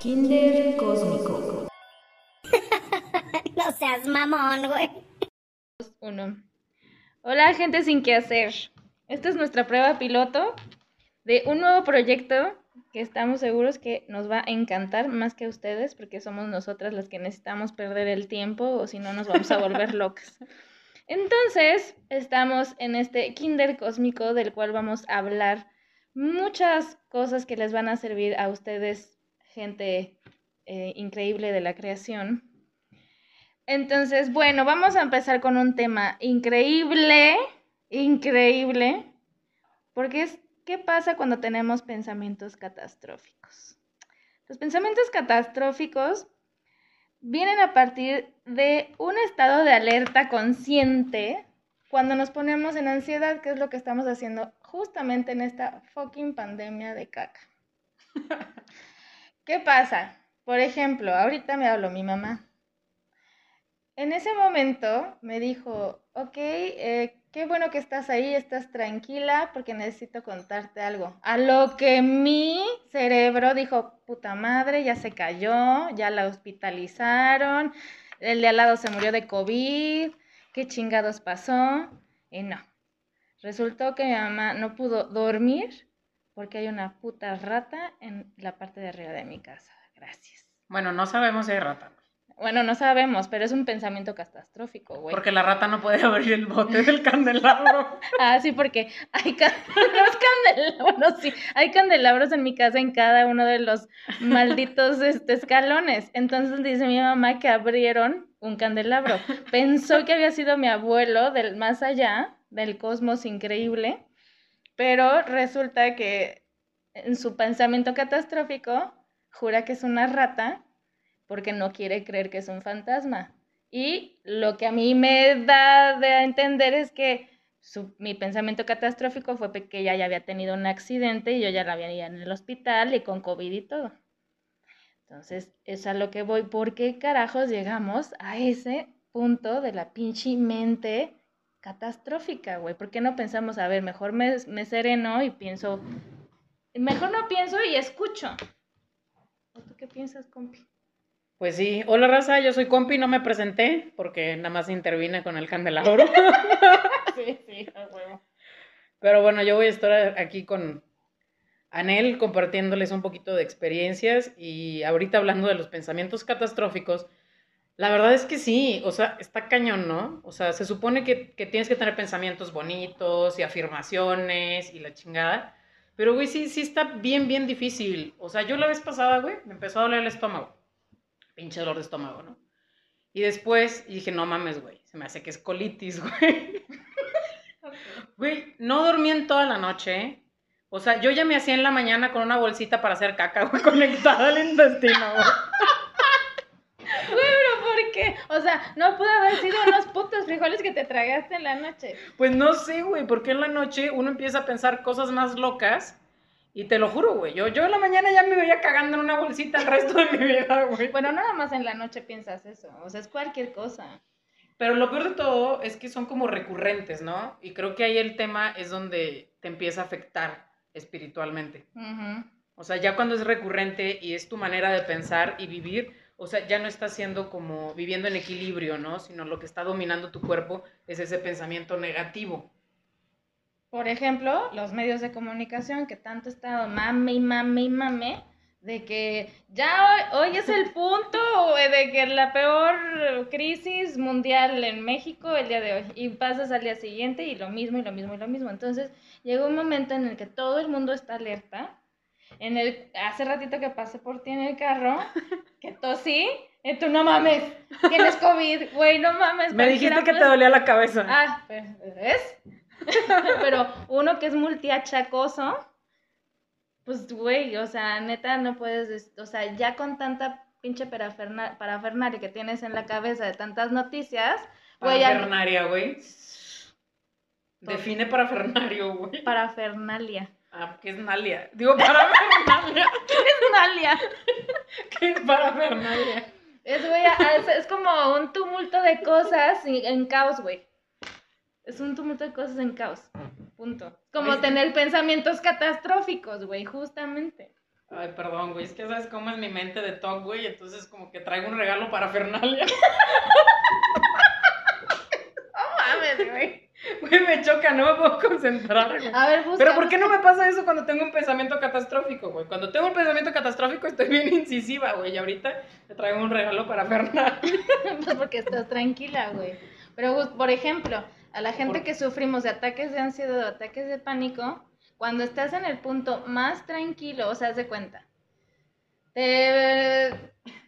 Kinder Cósmico. no seas mamón, güey. Uno. Hola, gente sin qué hacer. Esta es nuestra prueba piloto de un nuevo proyecto que estamos seguros que nos va a encantar más que a ustedes, porque somos nosotras las que necesitamos perder el tiempo o si no nos vamos a volver locas. Entonces, estamos en este Kinder Cósmico del cual vamos a hablar muchas cosas que les van a servir a ustedes, gente eh, increíble de la creación. Entonces, bueno, vamos a empezar con un tema increíble, increíble, porque es ¿qué pasa cuando tenemos pensamientos catastróficos? Los pensamientos catastróficos vienen a partir de un estado de alerta consciente cuando nos ponemos en ansiedad, que es lo que estamos haciendo justamente en esta fucking pandemia de caca. ¿Qué pasa? Por ejemplo, ahorita me habló mi mamá. En ese momento me dijo, ok, eh, qué bueno que estás ahí, estás tranquila porque necesito contarte algo. A lo que mi cerebro dijo, puta madre, ya se cayó, ya la hospitalizaron, el de al lado se murió de COVID, qué chingados pasó. Y no, resultó que mi mamá no pudo dormir porque hay una puta rata en la parte de arriba de mi casa. Gracias. Bueno, no sabemos si hay rata. Bueno, no sabemos, pero es un pensamiento catastrófico, güey. Porque la rata no puede abrir el bote del candelabro. ah, sí, porque hay candelabros, sí, hay candelabros en mi casa en cada uno de los malditos este, escalones. Entonces dice mi mamá que abrieron un candelabro. Pensó que había sido mi abuelo del más allá, del cosmos increíble, pero resulta que en su pensamiento catastrófico jura que es una rata porque no quiere creer que es un fantasma. Y lo que a mí me da de entender es que mi pensamiento catastrófico fue que ella ya había tenido un accidente y yo ya la había ido en el hospital y con COVID y todo. Entonces, es a lo que voy. ¿Por qué carajos llegamos a ese punto de la pinche mente catastrófica, güey? ¿Por qué no pensamos, a ver, mejor me, me sereno y pienso, mejor no pienso y escucho? ¿O tú qué piensas, compi? Pues sí, hola raza, yo soy compi, no me presenté porque nada más intervine con el candelabro. sí, sí, a Pero bueno, yo voy a estar aquí con Anel compartiéndoles un poquito de experiencias y ahorita hablando de los pensamientos catastróficos. La verdad es que sí, o sea, está cañón, ¿no? O sea, se supone que, que tienes que tener pensamientos bonitos y afirmaciones y la chingada. Pero, güey, sí, sí está bien, bien difícil. O sea, yo la vez pasada, güey, me empezó a doler el estómago pinche dolor de estómago, ¿no? Y después dije, no mames, güey, se me hace que es colitis, güey. Güey, no dormí en toda la noche. O sea, yo ya me hacía en la mañana con una bolsita para hacer caca, güey, conectada al intestino. Güey, pero ¿por qué? O sea, no pudo haber sido unos putos frijoles que te tragaste en la noche. Pues no sé, güey, porque en la noche uno empieza a pensar cosas más locas y te lo juro, güey, yo, yo en la mañana ya me veía cagando en una bolsita el resto de mi vida, güey. Bueno, nada más en la noche piensas eso, o sea, es cualquier cosa. Pero lo peor de todo es que son como recurrentes, ¿no? Y creo que ahí el tema es donde te empieza a afectar espiritualmente. O sea, ya cuando es recurrente y es tu manera de pensar y vivir, o sea, ya no estás siendo como viviendo en equilibrio, ¿no? Sino lo que está dominando tu cuerpo es ese pensamiento negativo. Por ejemplo, los medios de comunicación que tanto he estado mame y mame y mame, de que ya hoy, es el punto de que la peor crisis mundial en México el día de hoy y pasas al día siguiente y lo mismo y lo mismo y lo mismo. Entonces llega un momento en el que todo el mundo está alerta. En el, hace ratito que pasé por ti en el carro, que tosí, y tú no mames, tienes COVID, güey, no mames. Me dijiste que te dolía la cabeza. Ah, pues, ¿ves? Pero uno que es multiachacoso, pues, güey, o sea, neta, no puedes, o sea, ya con tanta pinche parafernalia que tienes en la cabeza de tantas noticias, güey. Parafernalia, güey. Define parafernario, güey. Parafernalia. Ah, ¿qué es Nalia? Digo, parafernalia. ¿Qué es Nalia? ¿Qué es parafernalia? Es, güey, es como un tumulto de cosas en caos, güey es un tumulto de cosas en caos. Punto. Como tener pensamientos catastróficos, güey, justamente. Ay, perdón, güey, es que sabes cómo es mi mente de talk, güey, entonces como que traigo un regalo para Fernalia. No mames, güey. Güey, me choca, no me puedo concentrar, güey. A ver, busca. Pero ¿por qué no me pasa eso cuando tengo un pensamiento catastrófico, güey? Cuando tengo un pensamiento catastrófico estoy bien incisiva, güey, y ahorita te traigo un regalo para Fernalia. Pues porque estás tranquila, güey. Pero, por ejemplo, a la gente Por- que sufrimos de ataques de ansiedad o ataques de pánico, cuando estás en el punto más tranquilo, o sea, haz de cuenta, te,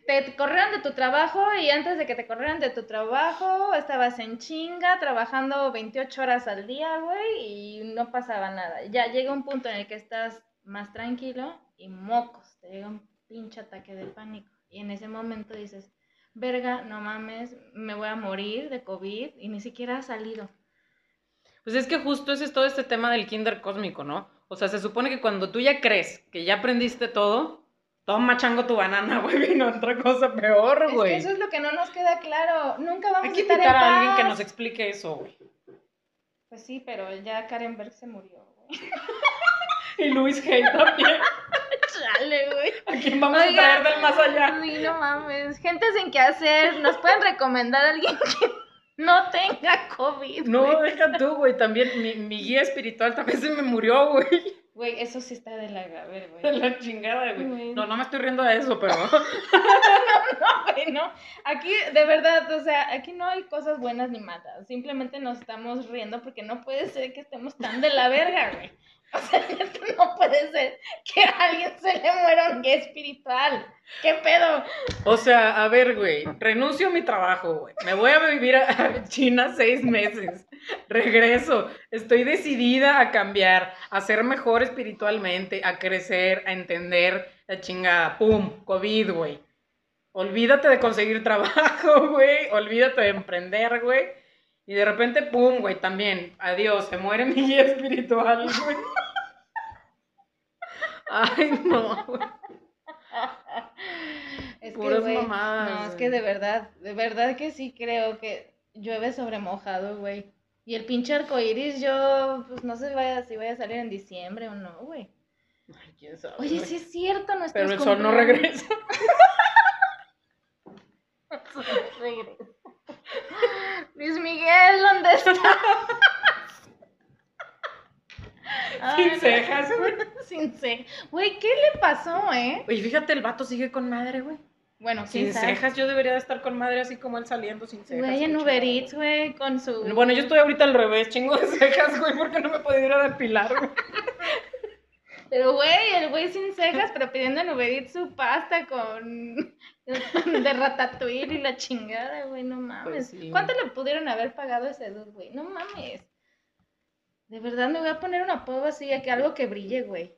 te corrieron de tu trabajo y antes de que te corrieran de tu trabajo estabas en chinga, trabajando 28 horas al día, güey, y no pasaba nada. Ya llega un punto en el que estás más tranquilo y mocos, te llega un pinche ataque de pánico. Y en ese momento dices, verga, no mames, me voy a morir de COVID y ni siquiera ha salido. Pues es que justo ese es todo este tema del kinder cósmico, ¿no? O sea, se supone que cuando tú ya crees que ya aprendiste todo, toma chango tu banana, güey, vino otra cosa peor, Es que güey. eso es lo que no nos queda claro. Nunca vamos Hay que a estar invitar en a alguien que paz. nos explique eso, güey. Pues sí, pero ya Karen Berg se murió, güey. Y Luis Hay también. Chale, güey. ¿A quién vamos a traer del más allá? Ay, no mames. Gente sin qué hacer. ¿Nos pueden recomendar a alguien que no tenga COVID? No, güey? deja tú, güey. También mi, mi guía espiritual también se me murió, güey. Güey, eso sí está de la ver, De güey. la chingada, güey. Güey. No, no me estoy riendo de eso, pero. No, güey, no. Aquí, de verdad, o sea, aquí no hay cosas buenas ni malas. Simplemente nos estamos riendo porque no puede ser que estemos tan de la verga, güey. O sea, neta, no puede ser que a alguien se le muera un guía espiritual. ¿Qué pedo? O sea, a ver, güey. Renuncio a mi trabajo, güey. Me voy a vivir a China seis meses. Regreso. Estoy decidida a cambiar, a ser mejor espiritualmente, a crecer, a entender la chingada. ¡Pum! COVID, güey. Olvídate de conseguir trabajo, güey. Olvídate de emprender, güey. Y de repente, ¡pum! güey, también. Adiós, se muere mi guía espiritual, güey. Ay, no, güey. Es que, güey, mamadas, no, es que de verdad, de verdad que sí creo que llueve sobre mojado, güey. Y el pinche arcoíris, yo, pues no sé vaya, si vaya a salir en diciembre o no, güey. Ay, quién sabe, Oye, güey. sí es cierto, nuestros Pero el sol no regresa. Regresa. Luis Miguel, ¿dónde estás? Ay, Sin cejas, güey. Sin cejas. Güey, ¿qué le pasó, eh? Oye, fíjate, el vato sigue con madre, güey. Bueno, Sin sabe. cejas, yo debería de estar con madre así como él saliendo sin cejas. Güey, en Uber. Eats, güey, con su... Bueno, yo estoy ahorita al revés, chingo de cejas, güey, porque no me podido ir a depilar, güey. Pero, güey, el güey sin cejas, pero pidiendo en Uber Eats su pasta con... de ratatouille y la chingada, güey, no mames. Pues sí. ¿Cuánto le pudieron haber pagado a ese dude, güey? No mames. De verdad, me voy a poner un apodo así, que algo que brille, güey.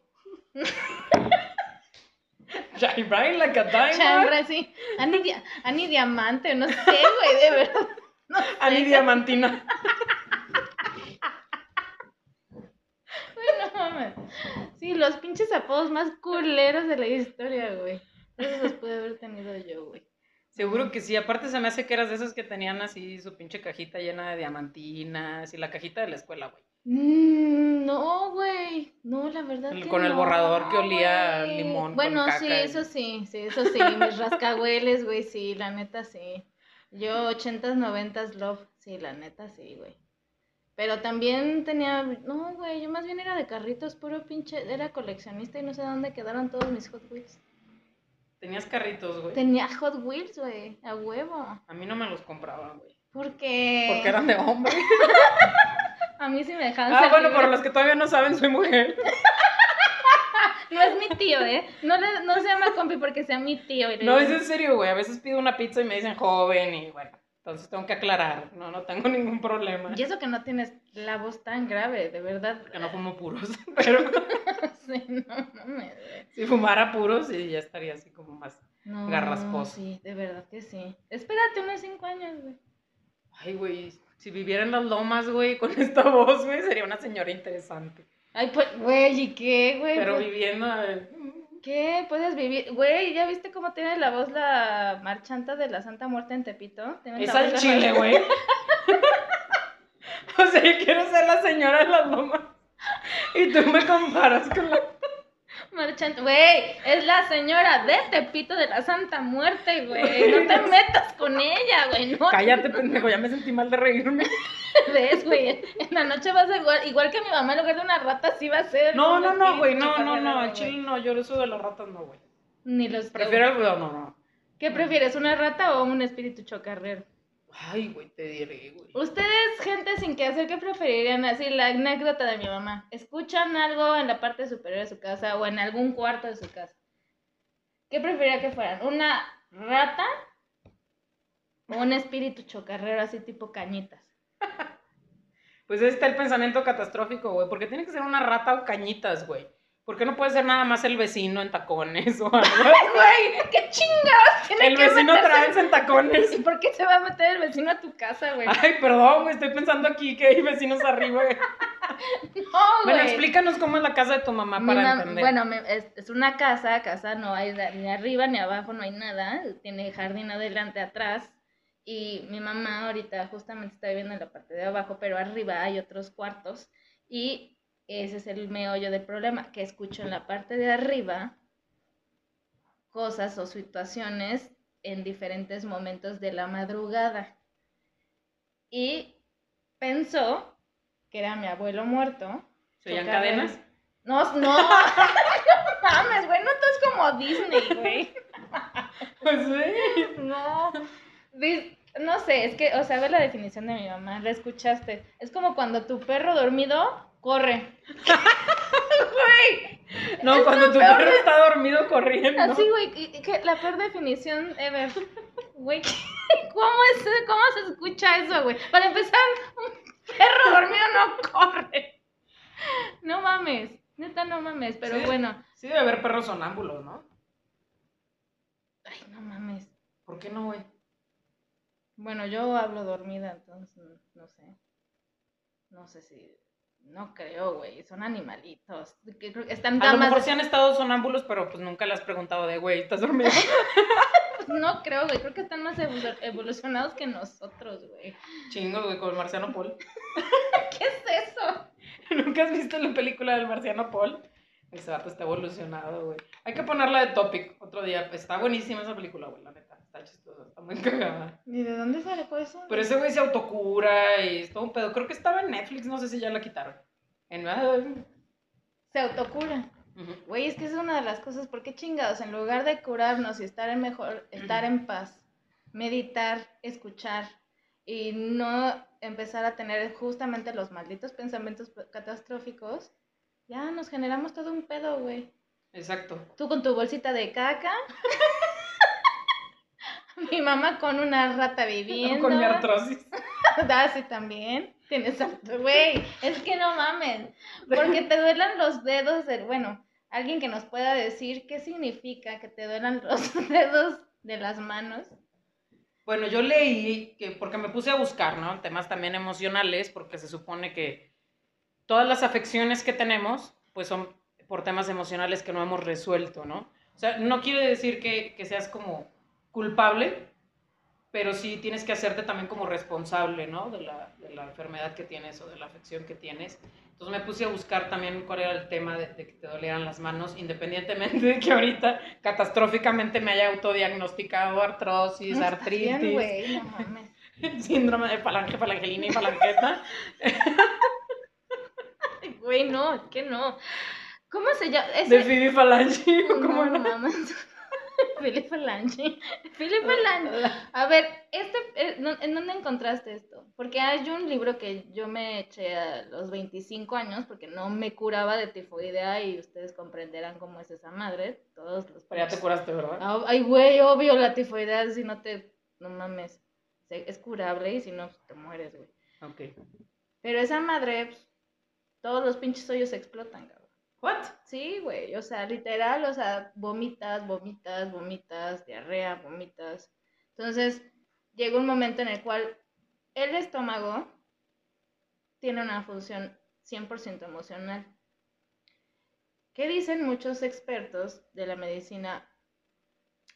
Shine bright like a diamond. Sí. Ani, Dia- Ani Diamante, no sé, güey, de verdad. No sé. Ani Diamantina. Güey, no mames. Sí, los pinches apodos más culeros de la historia, güey. Esos los pude haber tenido yo, güey. Seguro que sí, aparte se me hace que eras de esos que tenían así su pinche cajita llena de diamantinas y la cajita de la escuela, güey. Mm, no, güey. No, la verdad. El- que con el no, borrador que olía güey. limón con Bueno, sí, y- eso sí, sí, eso sí. Mis rascahueles, güey, sí, la neta sí. Yo, 80s, 90s, love, sí, la neta sí, güey. Pero también tenía. No, güey, yo más bien era de carritos, puro pinche. Era coleccionista y no sé dónde quedaron todos mis Hot Wheels. Tenías carritos, güey. Tenía Hot Wheels, güey, a huevo. A mí no me los compraban, güey. Porque. Porque eran de hombre. A mí sí me dejaban Ah, bueno, por los que todavía no saben, soy mujer. No es mi tío, ¿eh? No, le, no se llama compi porque sea mi tío. y No, es en serio, güey. A veces pido una pizza y me dicen joven y bueno. Entonces tengo que aclarar. No, no tengo ningún problema. Y eso que no tienes la voz tan grave, de verdad. Que no fumo puros. Pero Sí, no mames, güey. si fumara puros, sí, ya estaría así como más. No, Garrasposo. Sí, de verdad que sí. Espérate unos cinco años, güey. Ay, güey. Si viviera en las lomas, güey, con esta voz, güey, sería una señora interesante. Ay, pues, güey, ¿y qué, güey? Pero Pues, viviendo. eh, ¿Qué? ¿Puedes vivir? Güey, ¿ya viste cómo tiene la voz la marchanta de la Santa Muerte en Tepito? Es al chile, güey. o sea, yo quiero ser la señora de las lomas. Y tú me comparas con la. Marchante, güey, es la señora de Tepito de la Santa Muerte, güey. No te metas con ella, güey. No Cállate, pendejo, ya me sentí mal de reírme. ves, güey. En la noche vas a igual, igual que mi mamá en lugar de una rata, sí va a ser. No, no, no, güey, no, no, no, al chile no, yo eso de las ratas no, güey. Ni los. Prefiero el no, no, no. ¿Qué prefieres, una rata o un espíritu chocarrero? Ay, güey, te diré, güey. Ustedes, gente sin que hacer, ¿qué preferirían? Así, la anécdota de mi mamá. ¿Escuchan algo en la parte superior de su casa o en algún cuarto de su casa? ¿Qué preferiría que fueran? ¿Una rata o un espíritu chocarrero así tipo cañitas? Pues ahí está el pensamiento catastrófico, güey. Porque tiene que ser una rata o cañitas, güey. ¿Por qué no puede ser nada más el vecino en tacones o algo? Güey, qué chingados tiene El que vecino meterse- en tacones. ¿Y por qué se va a meter el vecino a tu casa, güey? Ay, perdón, güey, estoy pensando aquí que hay vecinos arriba. güey. No, Bueno, güey. explícanos cómo es la casa de tu mamá Mi para mam- entender. Bueno, me- es, es una casa, casa no hay ni arriba ni abajo, no hay nada, tiene jardín adelante, atrás, y mi mamá ahorita justamente está viviendo en la parte de abajo, pero arriba hay otros cuartos, y ese es el meollo del problema, que escucho en la parte de arriba cosas o situaciones en diferentes momentos de la madrugada. Y pensó que era mi abuelo muerto. ¿Se oían chocarrero. cadenas? No, no, no mames, güey, no todo es como Disney, güey. Pues sí. No, no sé, es que, o sea, ve la definición de mi mamá, la escuchaste. Es como cuando tu perro dormido corre. Güey, No, Es cuando tu perro de- está dormido corriendo. así, güey, que la peor definición ever. Güey, ¿cómo, es, ¿cómo se escucha eso, güey? Para empezar, un perro dormido no corre. No mames, neta no mames, pero Sí. bueno. Sí debe haber perros sonámbulos, ¿no? Ay, no mames. ¿Por qué no, güey? Bueno, yo hablo dormida, entonces no sé. No sé si. No creo, güey. Son animalitos. Están A lo mejor sí han estado sonámbulos, pero pues nunca le has preguntado de, güey, ¿estás dormido? No creo, güey. Creo que están más evolu- evolucionados que nosotros, güey. Chingo, güey, con el marciano Paul. ¿Qué es eso? ¿Nunca has visto la película del marciano Paul? Ese vato está evolucionado, güey. Hay que ponerla de topic otro día. Está buenísima esa película, güey, la neta. Está chistosa, está muy cagada. ¿Y de dónde sale eso? Pero ese güey se autocura y es todo un pedo. Creo que estaba en Netflix, no sé si ya la quitaron. En... ah, Se autocura. Güey, es que es una de las cosas. ¿Por qué chingados? En lugar de curarnos y estar en mejor, estar en paz, meditar, escuchar y no empezar a tener justamente los malditos pensamientos catastróficos, ya nos generamos todo un pedo, güey. Exacto. Tú con tu bolsita de caca. Mi mamá con una rata viviendo. Con mi artrosis. Darcy también. Tienes artrosis. Güey, es que no mames. Porque te duelan los dedos del. Bueno, alguien que nos pueda decir qué significa que te duelan los dedos de las manos. Bueno, yo leí que, porque me puse a buscar, ¿no? Temas también emocionales, porque se supone que todas las afecciones que tenemos, pues son por temas emocionales que no hemos resuelto, ¿no? O sea, no quiere decir que, que seas como culpable, pero sí tienes que hacerte también como responsable, ¿no? De la, de la enfermedad que tienes o de la afección que tienes. Entonces me puse a buscar también cuál era el tema de, de que te dolieran las manos, independientemente de que ahorita catastróficamente me haya autodiagnosticado artrosis, Está artritis, bien, güey, no mames. síndrome de falange, falangelina y falanqueta. Ay, Güey, no, es que no. ¿Cómo se llama? de Ese... fibifalange, ¿o ¿cómo no era? mames. Philip Falange. Philip Falange. A ver, este, eh, ¿no- ¿en dónde encontraste esto? Porque hay un libro que yo me eché a los 25 años porque no me curaba de tifoidea y ustedes comprenderán cómo es esa madre. Todos los Pero ya te curaste, ¿verdad? Ah, Ay, güey, obvio, la tifoidea si no te... No mames. Es curable y si no, pues, te mueres, güey. Ok. Pero esa madre, pues, todos los pinches hoyos explotan, cabrón. ¿What? Sí, güey, o sea, literal, o sea, vomitas, vomitas, vomitas, diarrea, vomitas. Entonces, llega un momento en el cual el estómago tiene una función 100% emocional. ¿Qué dicen muchos expertos de la medicina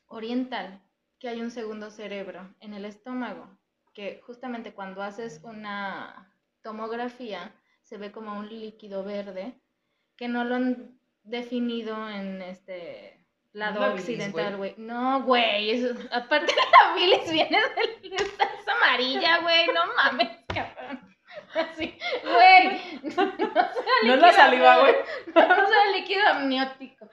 oriental? Que hay un segundo cerebro en el estómago, que justamente cuando haces una tomografía se ve como un líquido verde que no lo han definido en este lado la occidental, güey. No, güey, eso, aparte la bilis viene de es amarilla, güey, no mames, cabrón. Así, güey. No, No es la saliva, güey. No sea líquido amniótico.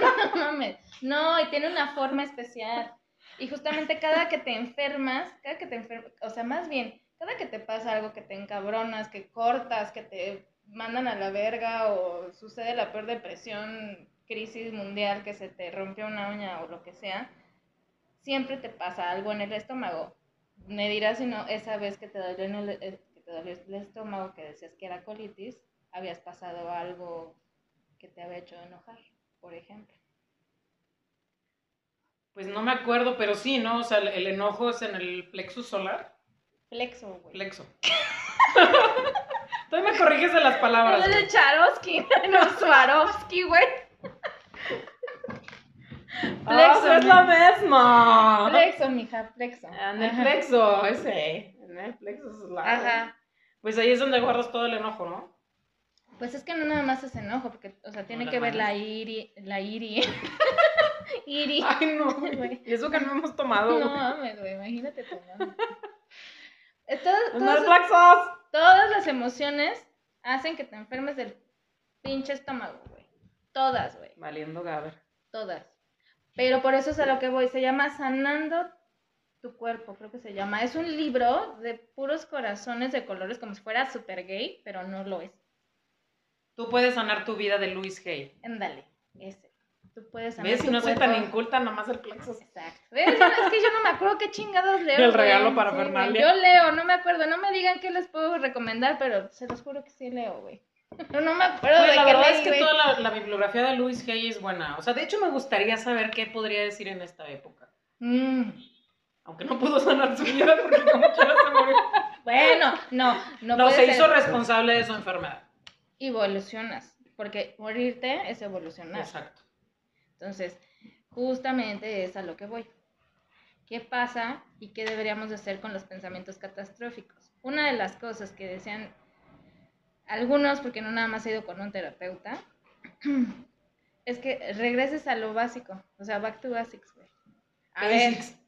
No mames. No, y tiene una forma especial. Y justamente cada que te enfermas, cada que te enfermas, o sea, más bien, cada que te pasa algo que te encabronas, que cortas, que te mandan a la verga o sucede la peor depresión, crisis mundial, que se te rompió una uña o lo que sea, siempre te pasa algo en el estómago. Me dirás si no, esa vez que te dolió, en el, eh, que te dolió el estómago, que decías que era colitis, habías pasado algo que te había hecho enojar, por ejemplo. Pues no me acuerdo, pero sí, ¿no? O sea, el, el enojo es en el plexus solar. Plexo, güey. Plexo. Tú me corriges de las palabras. Es güey. de Charovsky, no Swarovski, güey. Ah, Plexo, es la misma. Plexo, mija, plexo. En el Ajá. plexo, ese. En el plexo solar. Ajá. Pues ahí es donde guardas todo el enojo, ¿no? Pues es que no nada más es enojo, porque, o sea, tiene que ver la iri, la iri, iri. Ay, no. Güey. Y eso que no hemos tomado. No mames, güey, imagínate tomando. Eh, todas- No es Sauce. Todas las emociones hacen que te enfermes del pinche estómago, güey. Todas, güey, Valiendo Gaber. todas. Pero por eso es a lo que voy, se llama Sanando tu cuerpo, creo que se llama. Es un libro de puros corazones de colores, como si fuera super gay, pero no lo es. Tú puedes sanar tu vida de Luis Hay. Ándale, ese. Tú puedes sanar ¿Ves? Si no soy cuerpo. tan inculta, nomás el plexo. Exacto. ¿Ves? Yo no- Es que yo no me acuerdo qué chingados leo. El güey. regalo para Sí, güey. Yo leo, no me acuerdo. No me digan qué les puedo recomendar, pero se los juro que sí leo, güey. Pero no me acuerdo Pues de la qué verdad leí, es que güey. toda la, la bibliografía de Luis Hay es buena. O sea, de hecho me gustaría saber qué podría decir en esta época. Mm, Aunque no pudo sanar su vida porque como quiera se murió. Bueno, no, no, No, se ser. hizo responsable de su enfermedad. Evolucionas, porque morirte es evolucionar. Exacto. Entonces, justamente es a lo que voy. ¿Qué pasa y qué deberíamos de hacer con los pensamientos catastróficos? Una de las cosas que decían algunos, porque no nada más he ido con un terapeuta, es que regreses a lo básico, o sea, back to basics, güey. A ver, Basics.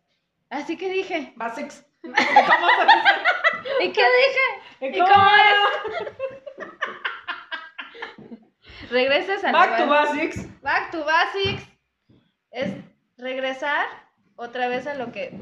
así que dije. Basics. ¿Y qué dije? ¿Y ¿Cómo cómo era? Regresas a lo Back to basics. Back to basics es regresar otra vez a lo que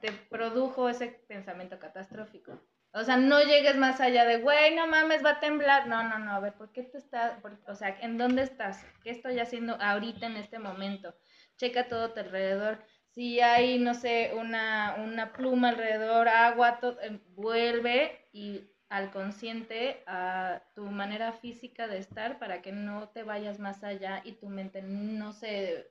te produjo ese pensamiento catastrófico. O sea, no llegues más allá de, güey, no mames, va a temblar. No, no, no, a ver, ¿por qué te estás, por- o sea, ¿en dónde estás? ¿Qué estoy haciendo ahorita en este momento? Checa todo tu alrededor. Si hay, no sé, una, una pluma alrededor, agua, to- eh, vuelve y al consciente a tu manera física de estar para que no te vayas más allá y tu mente no se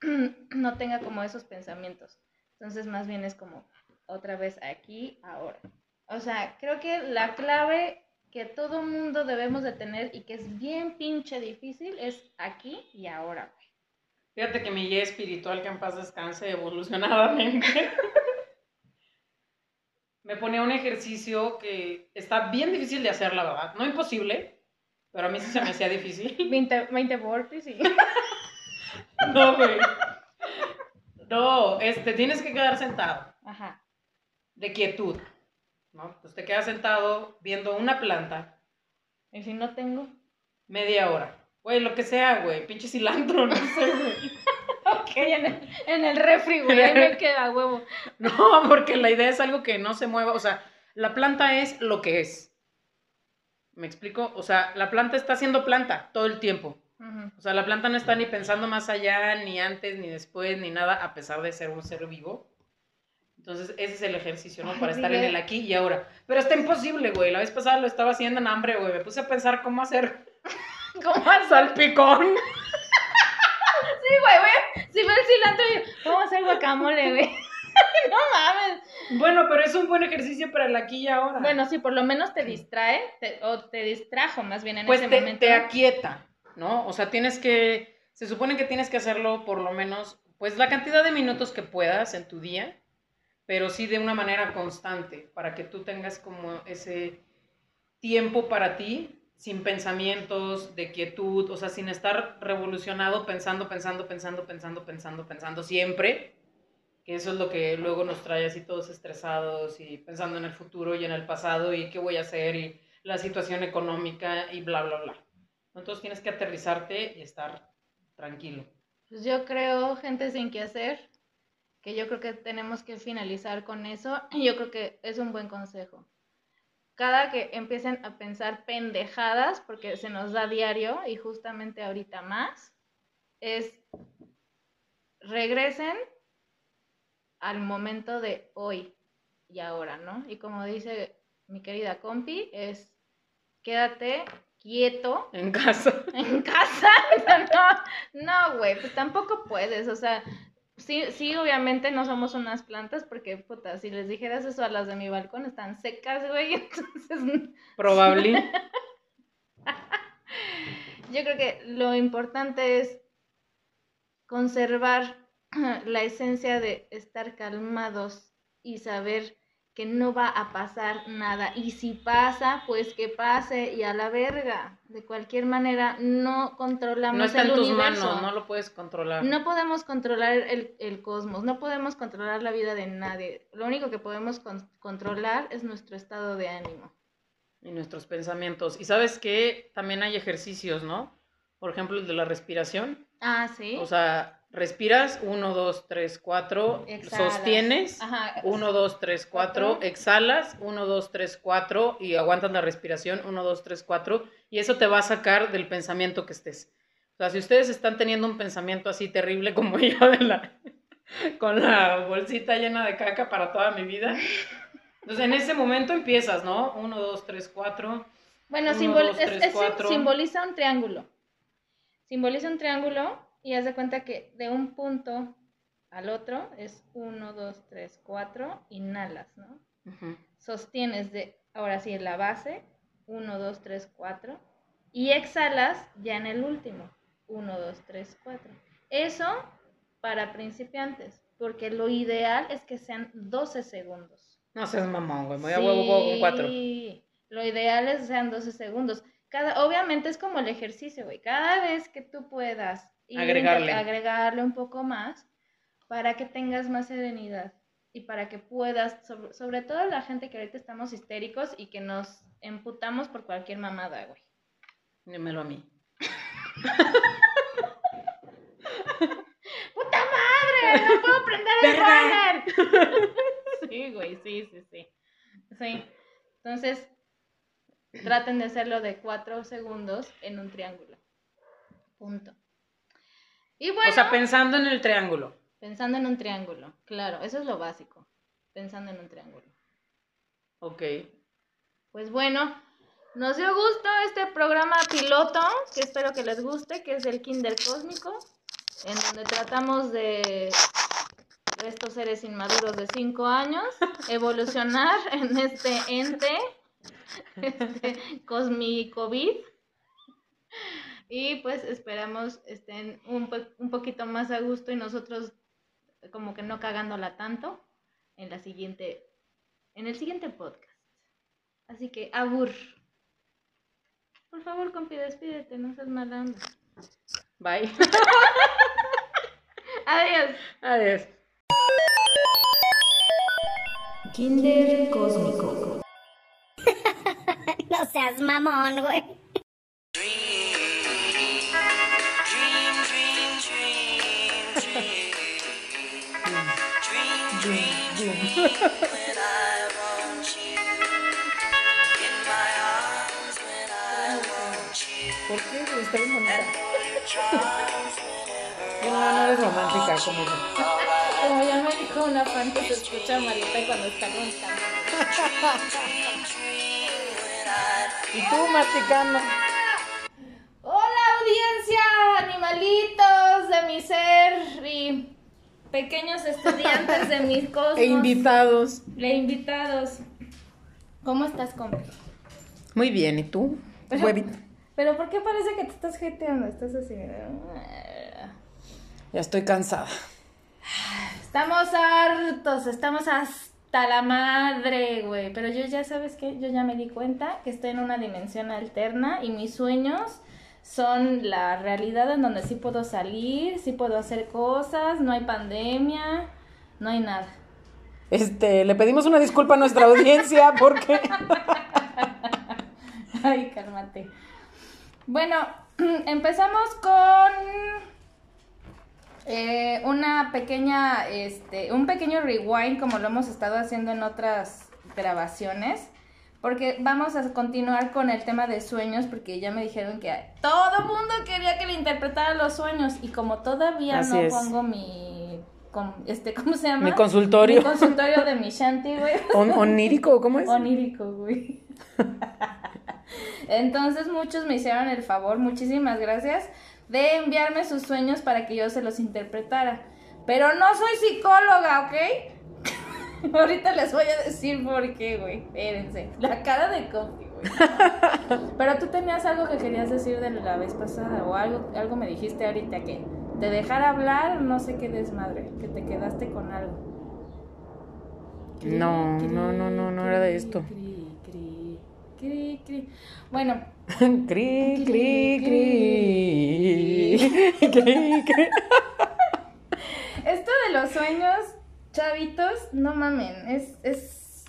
no tenga como esos pensamientos. Entonces, más bien es como otra vez aquí, ahora. O sea, creo que la clave que todo mundo debemos de tener y que es bien pinche difícil es aquí y ahora. Fíjate que mi guía espiritual, que en paz descanse evolucionadamente, me ponía un ejercicio que está bien difícil de hacer, la verdad. No imposible, pero a mí sí se me hacía difícil. 20, 20 burpees y... No, güey. No, este, tienes que quedar sentado, Ajá. de quietud, ¿no? Pues te quedas sentado viendo una planta Y si no tengo... media hora. Güey, lo que sea, güey, pinche cilantro, no sé, güey. Ok, en el, en el refri, güey, ahí me queda huevo. No, porque la idea es algo que no se mueva, o sea, la planta es lo que es. ¿Me explico? O sea, la planta está siendo planta todo el tiempo. Ujú. O sea, la planta no está ni pensando más allá, ni antes, ni después, ni nada, a pesar de ser un ser vivo. Entonces, ese es el ejercicio, ¿no? Ay, Para estar en el aquí y ahora. Pero está imposible, güey. La vez pasada lo estaba haciendo en hambre, güey. Me puse a pensar cómo hacer ¿Cómo hacer? salpicón. Sí, güey, güey. Si ve el cilantro y yo, ¿cómo hacer guacamole, güey? no mames. Bueno, pero es un buen ejercicio para el aquí y ahora. Bueno, sí, por lo menos te distrae, te- o te distrajo más bien en pues ese te, momento. te aquieta, ¿no? O sea, tienes que, se supone que tienes que hacerlo por lo menos, pues la cantidad de minutos que puedas en tu día, pero sí de una manera constante, para que tú tengas como ese tiempo para ti sin pensamientos, de quietud, o sea, sin estar revolucionado, pensando, pensando, pensando, pensando, pensando, pensando siempre, que eso es lo que luego nos trae así todos estresados y pensando en el futuro y en el pasado y qué voy a hacer y la situación económica y bla, bla, bla. Entonces tienes que aterrizarte y estar tranquilo. Pues yo creo, gente sin que hacer, que yo creo que tenemos que finalizar con eso. Y yo creo que es un buen consejo. Cada que empiecen a pensar pendejadas, porque se nos da diario y justamente ahorita más, es regresen al momento de hoy y ahora, ¿no? Y como dice mi querida compi, es quédate quieto En casa. en casa. No, no, güey, pues tampoco puedes, o sea, sí, sí, obviamente no somos unas plantas porque, puta, si les dijeras eso a las de mi balcón, están secas, güey, entonces Probable. yo creo que lo importante es conservar la esencia de estar calmados y saber que no va a pasar nada. Y si pasa, pues que pase y a la verga. De cualquier manera, no controlamos No está el en tus universo. manos, no lo puedes controlar. No podemos controlar el, el cosmos, no podemos controlar la vida de nadie. Lo único que podemos con- controlar es nuestro estado de ánimo. Y nuestros pensamientos. Y sabes que también hay ejercicios, ¿no? Por ejemplo, el de la respiración. Ah, sí. O sea, respiras, 1, 2, 3, 4, Exhalas. sostienes, Ajá. 1, 2, 3, 4, Cuatro. exhalas, 1, 2, 3, 4 y aguantas la respiración, 1, 2, 3, 4 y eso te va a sacar del pensamiento que estés. O sea, si ustedes están teniendo un pensamiento así terrible como yo de la, con la bolsita llena de caca para toda mi vida, entonces en ese momento empiezas, ¿no? 1, 2, 3, 4. Bueno, Uno, simbol- dos, es- tres, es- cuatro. simboliza un triángulo. Simboliza un triángulo y haz de cuenta que de un punto al otro es 1, 2, 3, 4, inhalas, ¿no? Sostienes de, ahora sí, en la base, 1, 2, 3, 4, y exhalas ya en el último, 1, 2, 3, 4. Eso para principiantes, porque lo ideal es que sean 12 segundos. No seas mamón, güey, me voy a huevo, huevo con 4. Sí, Lo ideal es que sean 12 segundos. Cada, obviamente es como el ejercicio, güey. Cada vez que tú puedas Agregarle. agregarle un poco más para que tengas más serenidad y para que puedas, sobre, sobre todo la gente que ahorita estamos histéricos y que nos emputamos por cualquier mamada, güey. Dímelo a mí. ¡Puta madre! ¡No puedo prender el boiler! Sí, güey, sí, sí, sí. Sí. Entonces, traten de hacerlo de cuatro segundos en un triángulo. Punto. Y bueno, O sea, pensando en el triángulo. pensando en un triángulo, claro, eso es lo básico. Pensando en un triángulo. Ok. Pues bueno, nos dio gusto este programa piloto, que espero que les guste, que es el Kinder Cósmico, en donde tratamos de estos seres inmaduros de 5 años evolucionar en este ente, este cosmicovid. Y pues esperamos estén un, po- un poquito más a gusto y nosotros como que no cagándola tanto en la siguiente, en el siguiente podcast. Así que, abur. Por favor, compi, despídete, no seas mala onda. Bye. Adiós. Adiós. Kinder Cósmico. No seas mamón, güey. ¿Por qué? güey? Está bien bonita. No, no eres romántica como yo. Como ya me dijo una fan que se escucha malita cuando está roncando. ¿Y tú, masticando? Hola audiencia, animalitos de mi ser y pequeños estudiantes de mis cosmos. E invitados. E invitados. ¿Cómo estás, compi? Muy bien, ¿y tú? Pero- Huevito. Pero ¿por qué parece que te estás jeteando? Estás así. Ya estoy cansada. Estamos hartos, estamos hasta hasta la madre, güey. Pero yo ya, ¿sabes qué? Yo ya me di cuenta que estoy en una dimensión alterna y mis sueños son la realidad en donde sí puedo salir, sí puedo hacer cosas, no hay pandemia, no hay nada. Este, le pedimos una disculpa a nuestra audiencia porque Ay, cálmate. Bueno, empezamos con eh, una pequeña, este, un pequeño rewind como lo hemos estado haciendo en otras grabaciones. Porque vamos a continuar con el tema de sueños, porque ya me dijeron que todo mundo quería que le interpretara los sueños. Y como todavía Así no es. pongo mi, este, ¿cómo se llama? mi consultorio Mi consultorio de mi shanty, güey. on- onírico, ¿cómo es? Onírico, güey. Entonces muchos me hicieron el favor, muchísimas gracias, de enviarme sus sueños para que yo se los interpretara. Pero no soy psicóloga, ¿ok? Ahorita les voy a decir por qué, güey. Espérense. La cara de Coffee, güey. Pero tú tenías algo que querías decir de la vez pasada o algo, algo me dijiste ahorita que te dejara hablar, no sé qué desmadre, que te quedaste con algo. No, no, no, no, no era de esto. Cri, cri, cri, cri. Bueno, Cri, cri, cri. Cri, cri. esto de los sueños, chavitos, no mamen, es, es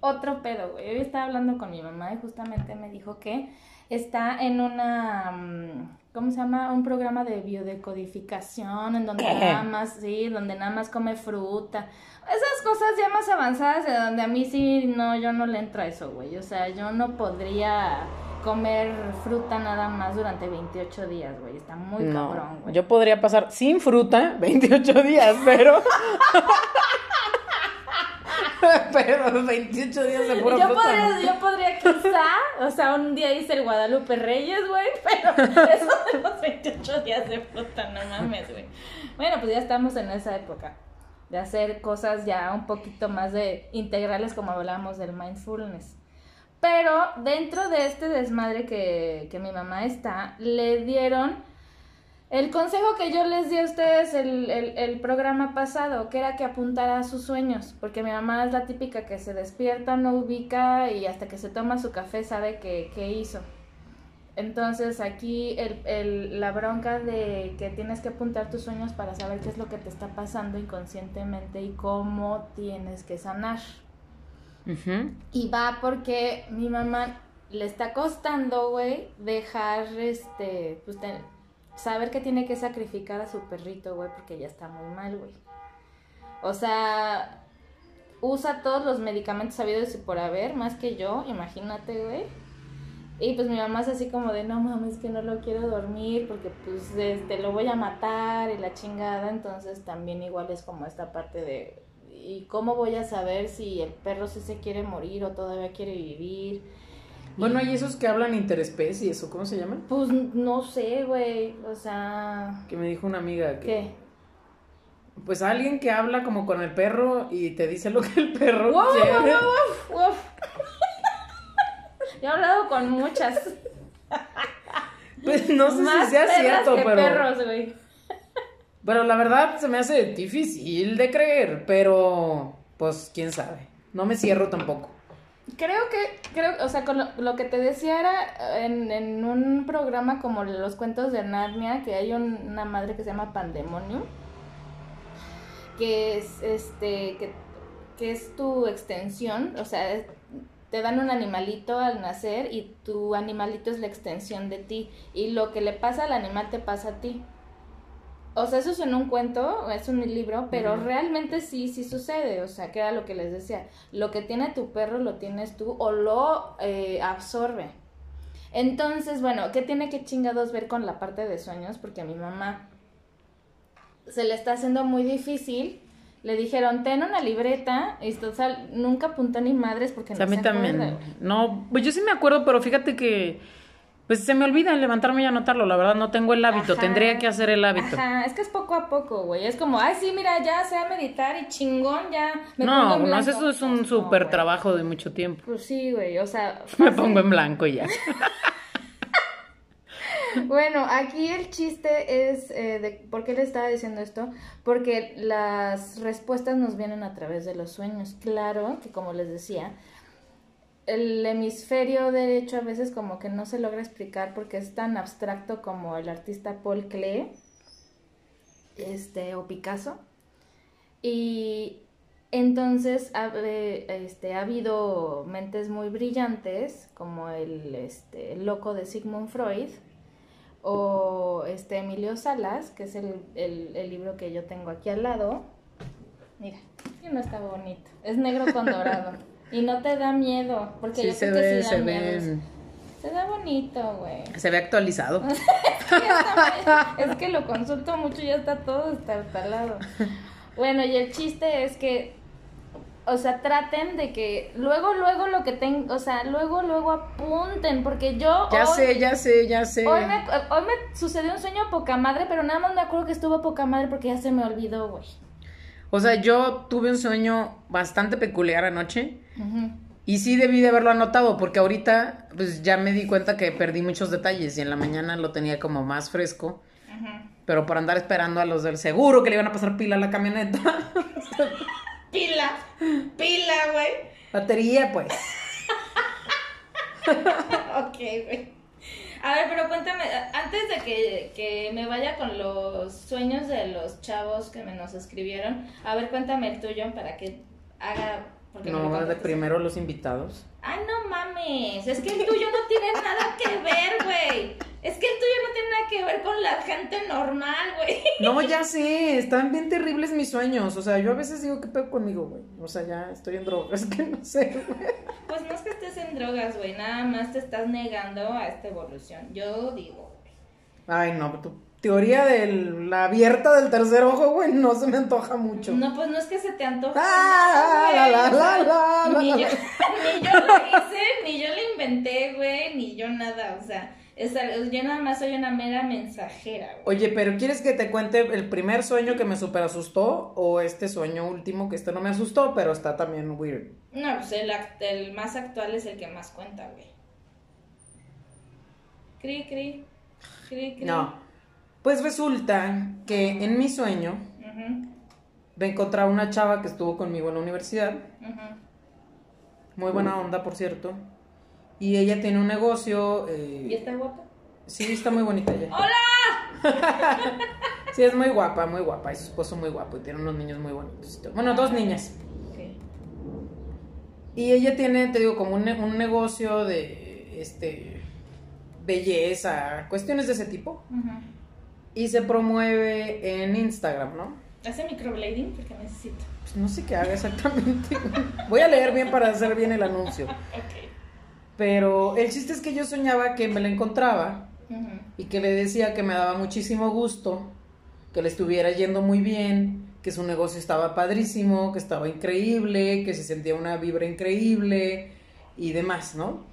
otro pedo, güey. Hoy estaba hablando con mi mamá y justamente me dijo que está en una, mm, ¿cómo se llama? Un programa de biodecodificación en donde nada más, sí, donde nada más come fruta. Esas cosas ya más avanzadas de donde a mí sí, no, yo no le entro a eso, güey. O sea, yo no podría comer fruta nada más durante 28 días, güey. Está muy cabrón, güey. yo podría pasar sin fruta 28 días, pero. pero 28 días de pura yo fruta. podría, yo podría quizá, o sea, un día hice el Guadalupe Reyes, güey, pero eso de los 28 días de fruta, no mames, güey. Bueno, pues ya estamos en esa época de hacer cosas ya un poquito más de integrales como hablábamos del mindfulness. Pero dentro de este desmadre que, que mi mamá está, le dieron el consejo que yo les di a ustedes el, el, programa pasado, que era que apuntara a sus sueños, porque mi mamá es la típica que se despierta, no ubica y hasta que se toma su café sabe qué qué hizo. Entonces aquí el, el- la bronca de que tienes que apuntar tus sueños para saber qué es lo que te está pasando inconscientemente y cómo tienes que sanar. Y va porque mi mamá le está costando, güey, dejar, este, pues, saber que tiene que sacrificar a su perrito, güey, porque ya está muy mal, güey. O sea, usa todos los medicamentos sabidos y por haber, más que yo, imagínate, güey. Y pues mi mamá es así como de, no mames, que no lo quiero dormir porque pues este, lo voy a matar y la chingada. Entonces también igual es como esta parte de, ¿y cómo voy a saber si el perro sí se quiere morir o todavía quiere vivir? Bueno, hay esos que hablan interespecies, ¿o cómo se llaman? Pues no sé, güey, o sea, Que me dijo una amiga que. ¿qué? Pues alguien que habla como con el perro y te dice lo que el perro ¡Wow, quiere. wow, wow, wow! Yo he hablado con muchas. Pues no sé más si sea cierto, que pero. perros, güey. Pero la verdad se me hace difícil de creer, pero pues quién sabe. No me cierro tampoco. Creo que, creo, o sea, con lo, lo que te decía era en, en un programa como los cuentos de Narnia, que hay un- una madre que se llama Pandemonium, que es este, que, que es tu extensión, o sea, te dan un animalito al nacer y tu animalito es la extensión de ti, y lo que le pasa al animal te pasa a ti. O sea, eso es en un cuento, es un libro, pero realmente sí, sí sucede. O sea, que era lo que les decía. Lo que tiene tu perro lo tienes tú o lo eh, absorbe. Entonces, bueno, ¿qué tiene que chingados ver con la parte de sueños? Porque a mi mamá se le está haciendo muy difícil. Le dijeron, ten una libreta. Y total, nunca apuntó ni madres porque O sea, a no mí se también. No, pues yo sí me acuerdo, pero fíjate que pues se me olvida levantarme y anotarlo. La verdad no tengo el hábito. Ajá. Tendría que hacer el hábito. Ajá, es que es poco a poco, güey. Es como, ay, sí, mira, ya sé a meditar y chingón, ya me pongo No, en no, blanco. eso es un No, súper trabajo de mucho tiempo. Pues sí, güey, o sea, Me pongo en blanco y ya. Bueno, aquí el chiste es eh, de por qué le estaba diciendo esto, porque las respuestas nos vienen a través de los sueños. Claro que como les decía, el hemisferio derecho a veces como que no se logra explicar porque es tan abstracto como el artista Paul Klee, este o Picasso. Y entonces ha, este, ha habido mentes muy brillantes, como el, este, el loco de Sigmund Freud, o este Emilio Salas, que es el, el- el libro que yo tengo aquí al lado. Mira, que no está bonito. Es negro con dorado. y no te da miedo, porque Sí, yo se creo que ve, sí da se miedo. ve, Se da bonito, güey. se ve actualizado. Es que lo consulto mucho y ya está todo estartalado. Bueno, y el chiste es que, o sea, traten de que luego, luego lo que tengo, o sea, luego, luego apunten, porque yo Ya hoy, sé, ya sé, ya sé. hoy, me, hoy me sucedió un sueño poca madre, pero nada más me acuerdo que estuvo poca madre porque ya se me olvidó, güey. O sea, yo tuve un sueño bastante peculiar anoche. Y sí debí de haberlo anotado, porque ahorita pues ya me di cuenta que perdí muchos detalles y en la mañana lo tenía como más fresco. Pero por andar esperando a los del seguro que le iban a pasar pila a la camioneta. Pila, pila, güey. Batería, pues. Ok, güey. A ver, pero cuéntame, antes de que, que me vaya con los sueños de los chavos que me nos escribieron, a ver, cuéntame el tuyo para que haga... porque No, de primero los invitados. Ay, no mames, es que el tuyo no tiene nada que ver, güey. Es que el tuyo no tiene nada que ver con la gente normal, güey. No, ya sé, están bien terribles mis sueños. O sea, yo a veces digo, ¿qué pedo conmigo, güey? O sea, ya estoy en drogas, que no sé, güey. Pues no es que estés en drogas, güey, nada más te estás negando a esta evolución. Yo digo, güey. Ay, no, tu teoría de la abierta del tercer ojo, güey, no se me antoja mucho. No, pues no es que se te antoje. Ah, ni, yo, ni yo lo hice, ni yo lo inventé, güey, ni yo nada. O sea, es yo nada más soy una mera mensajera, güey. Oye, pero ¿quieres que te cuente el primer sueño que me super asustó o este sueño último que este no me asustó, pero está también weird? No, pues el, el más actual es el que más cuenta, güey. Cri, cri. Cri, cri. No. Pues resulta que en mi sueño Ujú, me encontraba una chava que estuvo conmigo en la universidad, muy buena onda, por cierto, y ella tiene un negocio. eh, ¿Y está guapa? Sí, está muy bonita ella. ¡Hola! Sí, es muy guapa, muy guapa, y su esposo muy guapo, y tiene unos niños muy bonitos. y todo. Bueno, dos niñas. Ok. Y ella tiene, te digo, como un, ne- un negocio de, este, belleza, cuestiones de ese tipo. Ujú. Y se promueve en Instagram, ¿no? Hace microblading porque necesito. Pues no sé qué haga exactamente. Voy a leer bien para hacer bien el anuncio. Ok. Pero el chiste es que yo soñaba que me la encontraba y que le decía que me daba muchísimo gusto, que le estuviera yendo muy bien, que su negocio estaba padrísimo, que estaba increíble, que se sentía una vibra increíble y demás, ¿no?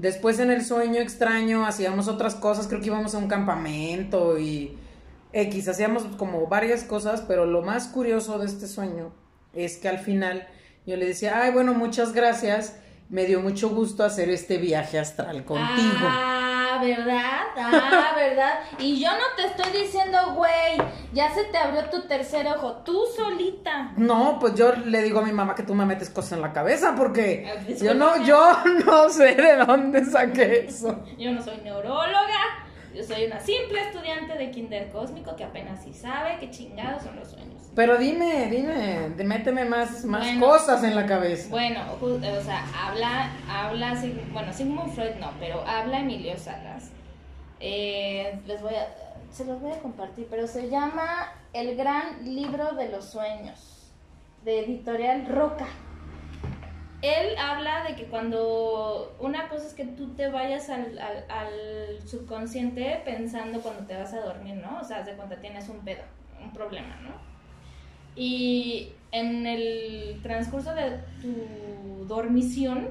Después en el sueño extraño hacíamos otras cosas, creo que íbamos a un campamento y X, hacíamos como varias cosas, pero lo más curioso de este sueño es que al final yo le decía, ay, bueno, muchas gracias, me dio mucho gusto hacer este viaje astral contigo. Ah, ¿verdad? Ah, ¿verdad? Y yo no te estoy diciendo, güey, ya se te abrió tu tercer ojo, tú solita. No, pues yo le digo a mi mamá que tú me metes cosas en la cabeza porque Ah, yo no, yo no sé de dónde saqué eso. Yo no soy neuróloga, yo soy una simple estudiante de kinder cósmico que apenas sí sabe qué chingados son los sueños. Pero dime, dime, méteme más, más Bueno. cosas en la cabeza. Bueno, ju- o sea, habla, habla, bueno, Sigmund Freud no, pero habla Emilio Salas. Eh, les voy a, se los voy a compartir, pero se llama El Gran Libro de los Sueños, de Editorial Roca. Él habla de que cuando una cosa es que tú te vayas al, al, al subconsciente pensando cuando te vas a dormir, ¿no? O sea, de cuenta tienes un pedo, un problema, ¿no? Y en el transcurso de tu dormición,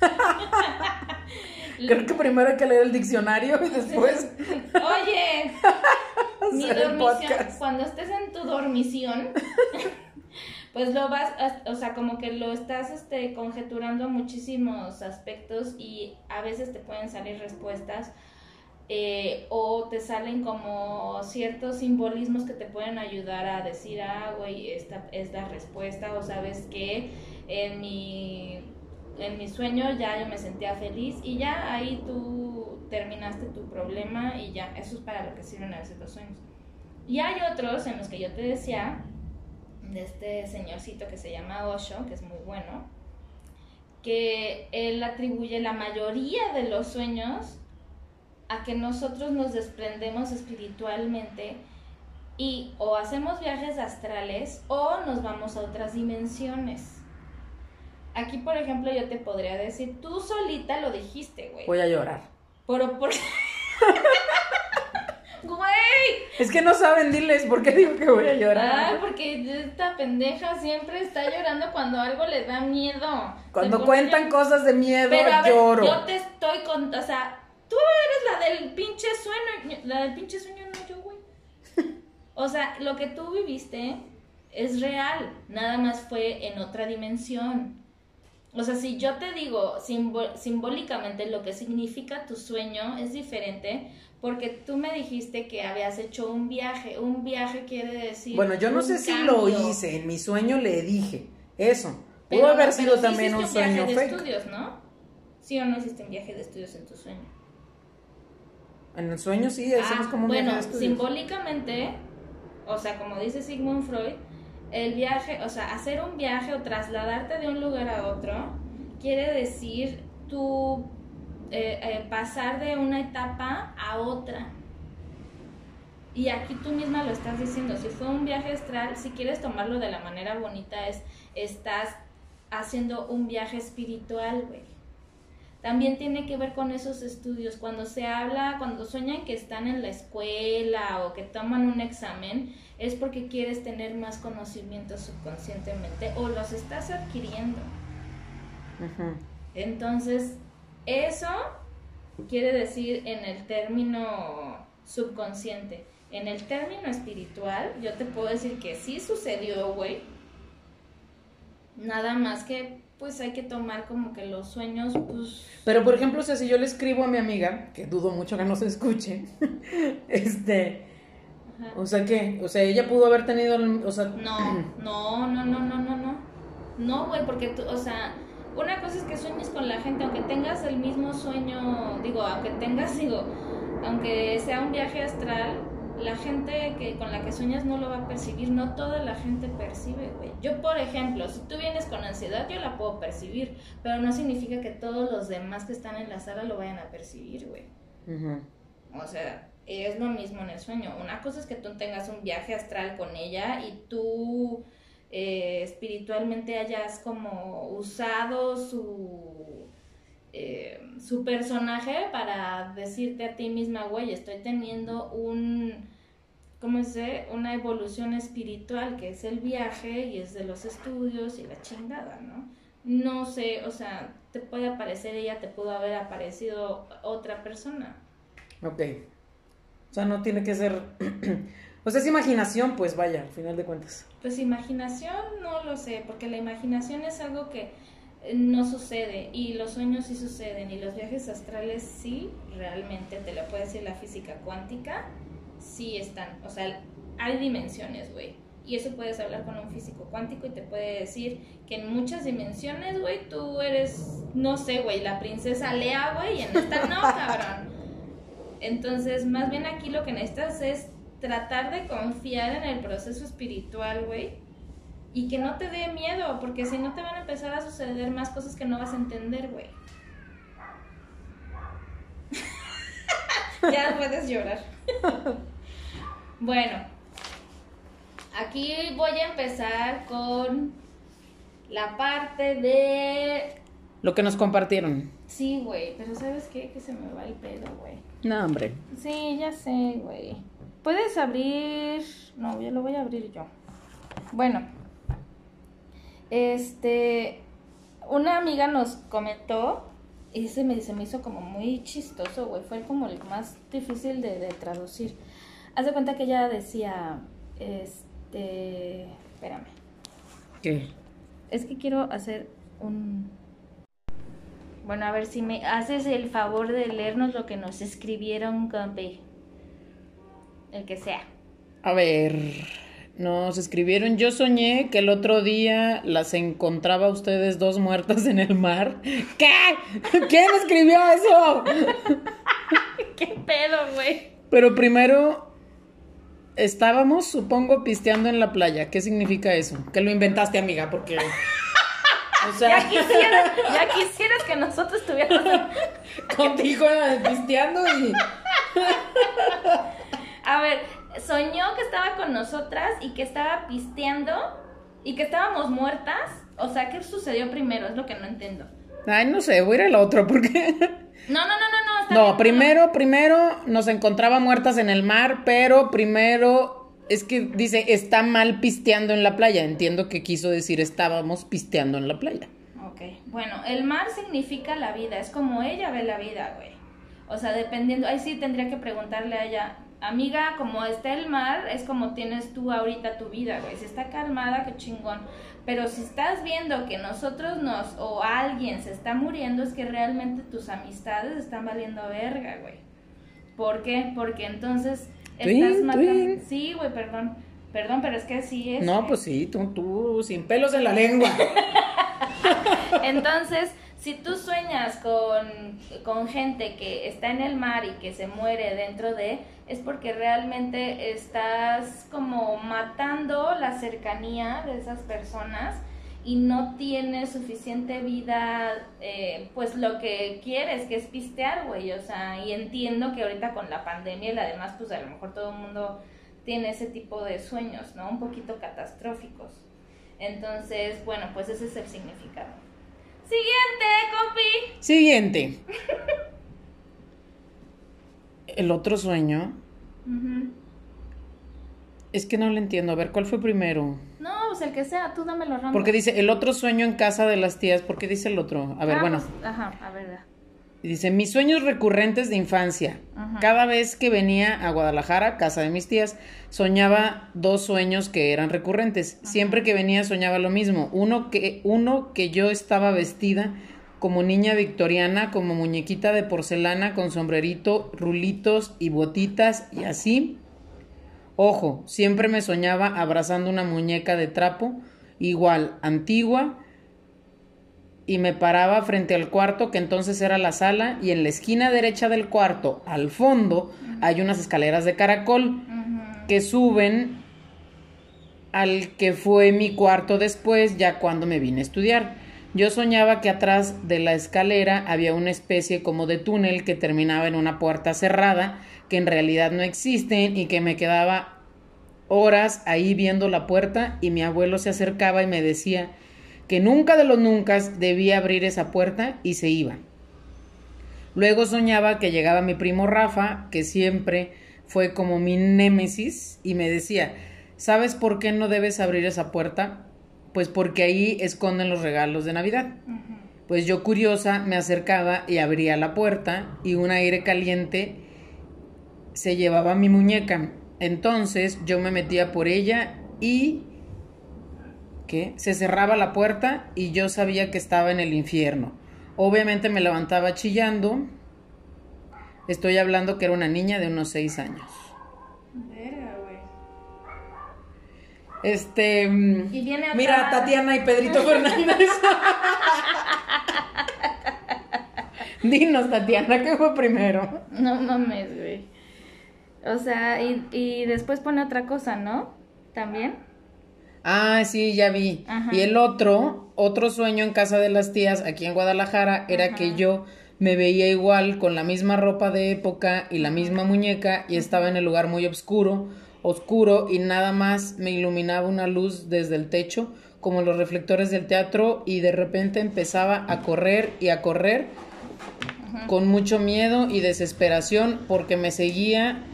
Creo que primero hay que leer el diccionario y después oye, mi dormición, cuando estés en tu dormición, pues lo vas, o sea, como que lo estás este, conjeturando muchísimos aspectos y a veces te pueden salir respuestas eh, o te salen como ciertos simbolismos que te pueden ayudar a decir, ah, güey, esta es la respuesta, o sabes que en mi, en mi sueño ya yo me sentía feliz y ya ahí tú terminaste tu problema y ya, eso es para lo que sirven a veces los sueños. Y hay otros en los que yo te decía, de este señorcito que se llama Osho, que es muy bueno, que él atribuye la mayoría de los sueños a que nosotros nos desprendemos espiritualmente y o hacemos viajes astrales o nos vamos a otras dimensiones. Aquí, por ejemplo, yo te podría decir, tú solita lo dijiste, güey. Voy a llorar. Pero por... Güey. Es que no saben, diles, ¿por qué digo que voy a llorar? Ay, porque esta pendeja siempre está llorando cuando algo le da miedo. Cuando cuentan cosas de miedo, Pero a ver, lloro. yo te estoy con, o sea, tú eres la del pinche sueño, la del pinche sueño no yo, güey. O sea, lo que tú viviste es real, nada más fue en otra dimensión. O sea, si yo te digo simbólicamente lo que significa tu sueño es diferente porque tú me dijiste que habías hecho un viaje. Un viaje quiere decir. Bueno, yo no sé si lo hice, en mi sueño le dije eso. Pudo haber sido pero también un sueño viaje de fake. estudios, ¿no? ¿Sí o no hiciste un viaje de estudios en tu sueño? En el sueño sí, hacemos Ah, como un bueno, viaje de estudios. simbólicamente, o sea, como dice Sigmund Freud, el viaje, o sea, hacer un viaje o trasladarte de un lugar a otro quiere decir tú eh, eh, pasar de una etapa a otra. Y aquí tú misma lo estás diciendo, si fue un viaje astral, si quieres tomarlo de la manera bonita, es estás haciendo un viaje espiritual, güey. También tiene que ver con esos estudios. Cuando se habla, cuando sueñan que están en la escuela o que toman un examen, es porque quieres tener más conocimiento subconscientemente o los estás adquiriendo. Entonces, eso quiere decir en el término subconsciente. En el término espiritual, yo te puedo decir que sí sucedió, güey. Nada más que, pues hay que tomar como que los sueños, pues... Pero por ejemplo, o sea, si yo le escribo a mi amiga, que dudo mucho que no se escuche, este, ajá. o sea que, o sea, ella pudo haber tenido, o sea, No, no, no, no, no, no, no. No, güey, porque tú, o sea, una cosa es que sueñes con la gente, aunque tengas el mismo sueño, digo, aunque tengas, digo, aunque sea un viaje astral, la gente que con la que sueñas no lo va a percibir, no toda la gente percibe, güey. Yo, por ejemplo, si tú vienes con ansiedad, yo la puedo percibir, pero no significa que todos los demás que están en la sala lo vayan a percibir, güey. O sea, es lo mismo en el sueño. Una cosa es que tú tengas un viaje astral con ella y tú eh, espiritualmente hayas como usado su, eh, su personaje para decirte a ti misma, güey, estoy teniendo un, ¿cómo se Una evolución espiritual que es el viaje y es de los estudios y la chingada, ¿no? No sé, o sea, te puede aparecer ella, te pudo haber aparecido otra persona. ok. O sea, no tiene que ser, o sea, es imaginación, pues vaya, al final de cuentas. Pues imaginación no lo sé, porque la imaginación es algo que no sucede y los sueños sí suceden y los viajes astrales sí, realmente te lo puede decir la física cuántica, sí están, o sea, hay dimensiones, güey. Y eso puedes hablar con un físico cuántico y te puede decir que en muchas dimensiones, güey, tú eres, no sé, güey, la princesa Lea, güey, y en esta no, cabrón. Entonces, más bien aquí lo que necesitas es tratar de confiar en el proceso espiritual, güey. Y que no te dé miedo, porque si no te van a empezar a suceder más cosas que no vas a entender, güey. ya puedes llorar. bueno, aquí voy a empezar con la parte de... Lo que nos compartieron. Sí, güey, pero ¿sabes qué? Que se me va el pedo, güey. No, hombre. Sí, ya sé, güey. Puedes abrir. No, yo lo voy a abrir yo. Bueno, este. Una amiga nos comentó. Y se me, se me hizo como muy chistoso, güey. Fue como el más difícil de, de traducir. Haz de cuenta que ella decía. Este. Espérame. ¿Qué? Es que quiero hacer un. Bueno, a ver si me haces el favor de leernos lo que nos escribieron, compi. El que sea. A ver, nos escribieron, yo soñé que el otro día las encontraba a ustedes dos muertas en el mar. ¿Qué? ¿Quién escribió eso? ¿Qué pedo, güey? Pero primero estábamos, supongo, pisteando en la playa. ¿Qué significa eso? Que lo inventaste, amiga, porque... O Ya quisieras, ya quisieras que nosotros estuviéramos... contigo pisteando y... A ver, soñó que estaba con nosotras y que estaba pisteando y que estábamos muertas. O sea, ¿qué sucedió primero? Es lo que no entiendo. Ay, no sé, voy a ir al otro porque... No, no, no, no, no. está No, bien, primero, primero nos encontraba muertas en el mar, pero primero es que dice, está mal pisteando en la playa. Entiendo que quiso decir estábamos pisteando en la playa. Ok, bueno, el mar significa la vida, es como ella ve la vida, güey. O sea, dependiendo, ahí sí tendría que preguntarle a ella, amiga, como está el mar, es como tienes tú ahorita tu vida, güey. Si está calmada, qué chingón. Pero si estás viendo que nosotros nos, o alguien se está muriendo, es que realmente tus amistades están valiendo verga, güey. ¿Por qué? Porque entonces Twin, estás matando. twin. Sí, güey, perdón. Perdón, pero es que así es. No, güey. pues sí, tú, tú, sin pelos en la lengua. Entonces, si tú sueñas con, con gente que está en el mar y que se muere dentro de, es porque realmente estás como matando la cercanía de esas personas y no tienes suficiente vida, eh, pues lo que quieres, que es pistear, güey. O sea, y entiendo que ahorita con la pandemia y la demás, pues a lo mejor todo el mundo tiene ese tipo de sueños, ¿no? Un poquito catastróficos. Entonces, bueno, pues ese es el significado. Siguiente, compi. Siguiente. El otro sueño. Es que no lo entiendo. A ver, ¿cuál fue primero? No, pues el que sea, tú dame los Porque dice el otro sueño en casa de las tías. ¿Por qué dice el otro? A ver, bueno. ajá, a ver. Dice, mis sueños recurrentes de infancia. Ajá. Cada vez que venía a Guadalajara, casa de mis tías, soñaba dos sueños que eran recurrentes. Siempre que venía soñaba lo mismo. Uno que, uno que yo estaba vestida como niña victoriana, como muñequita de porcelana, con sombrerito, rulitos y botitas y así. Ojo, siempre me soñaba abrazando una muñeca de trapo, igual, antigua, y me paraba frente al cuarto, que entonces era la sala, y en la esquina derecha del cuarto, al fondo, hay unas escaleras de caracol que suben al que fue mi cuarto después, ya cuando me vine a estudiar. Yo soñaba que atrás de la escalera había una especie como de túnel que terminaba en una puerta cerrada, que en realidad no existen y que me quedaba horas ahí viendo la puerta y mi abuelo se acercaba y me decía que nunca de los nunca debía abrir esa puerta y se iba. Luego soñaba que llegaba mi primo Rafa, que siempre fue como mi némesis, y me decía, ¿sabes por qué no debes abrir esa puerta? Pues porque ahí esconden los regalos de Navidad. Pues yo curiosa me acercaba y abría la puerta y un aire caliente se llevaba mi muñeca. Entonces yo me metía por ella y que se cerraba la puerta y yo sabía que estaba en el infierno. Obviamente me levantaba chillando. Estoy hablando que era una niña de unos seis años. Este. mm, Y viene Mira, Tatiana y Pedrito Fernández. Dinos, Tatiana, ¿qué fue primero? No mames, güey. O sea, y, y después pone otra cosa, ¿no? También. Ah, sí, ya vi. Ajá. Y el otro, otro sueño en casa de las tías aquí en Guadalajara era que yo me veía igual con la misma ropa de época y la misma muñeca y estaba en el lugar muy oscuro, oscuro y nada más me iluminaba una luz desde el techo como los reflectores del teatro y de repente empezaba a correr y a correr con mucho miedo y desesperación porque me seguía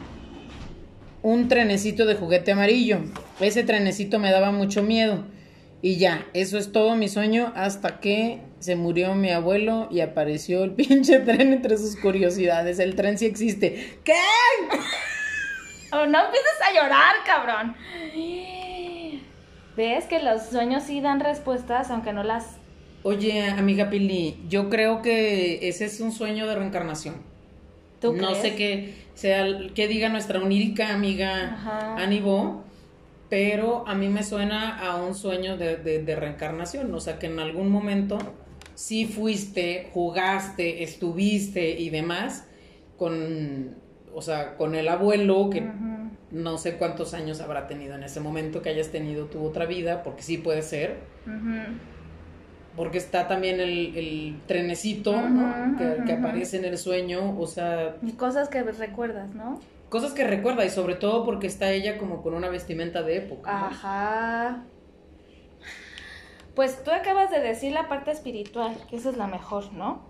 un trenecito de juguete amarillo. Ese trenecito me daba mucho miedo. Y ya, eso es todo mi sueño hasta que se murió mi abuelo y apareció el pinche tren entre sus curiosidades. El tren sí existe. ¿Qué? Oh, no empieces a llorar, cabrón. ¿Ves que los sueños sí dan respuestas, aunque no las Oye, amiga Pili, yo creo que ese es un sueño de reencarnación. ¿Tú no crees? sé qué sea, qué diga nuestra onírica amiga Ajá. Anibo, pero a mí me suena a un sueño de, de- de reencarnación. O sea, que en algún momento sí fuiste, jugaste, estuviste y demás con, o sea, con el abuelo que no sé cuántos años habrá tenido en ese momento que hayas tenido tu otra vida, porque sí puede ser. Porque está también el, el trenecito, ¿no? Que, aparece en el sueño, o sea, Y cosas que recuerdas, ¿no? cosas que recuerda y sobre todo porque está ella como con una vestimenta de época. ¿no? Ajá. Pues tú acabas de decir la parte espiritual, que esa es la mejor, ¿no?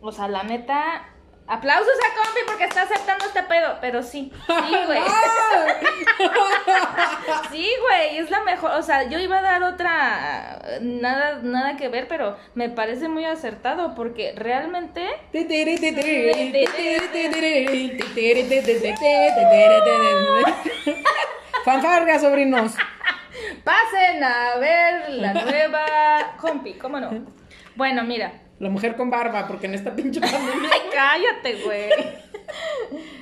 O sea, la neta. Aplausos a Compi porque está aceptando este pedo, pero sí, sí, güey. Sí, güey, es la mejor. O sea, yo iba a dar otra, nada, nada que ver, pero me parece muy acertado porque realmente Fanfarga, sobrinos. pasen a ver la nueva Compi, ¿cómo no? Bueno, mira, La mujer con barba, porque en esta pinche pandemia. ay, cállate, güey.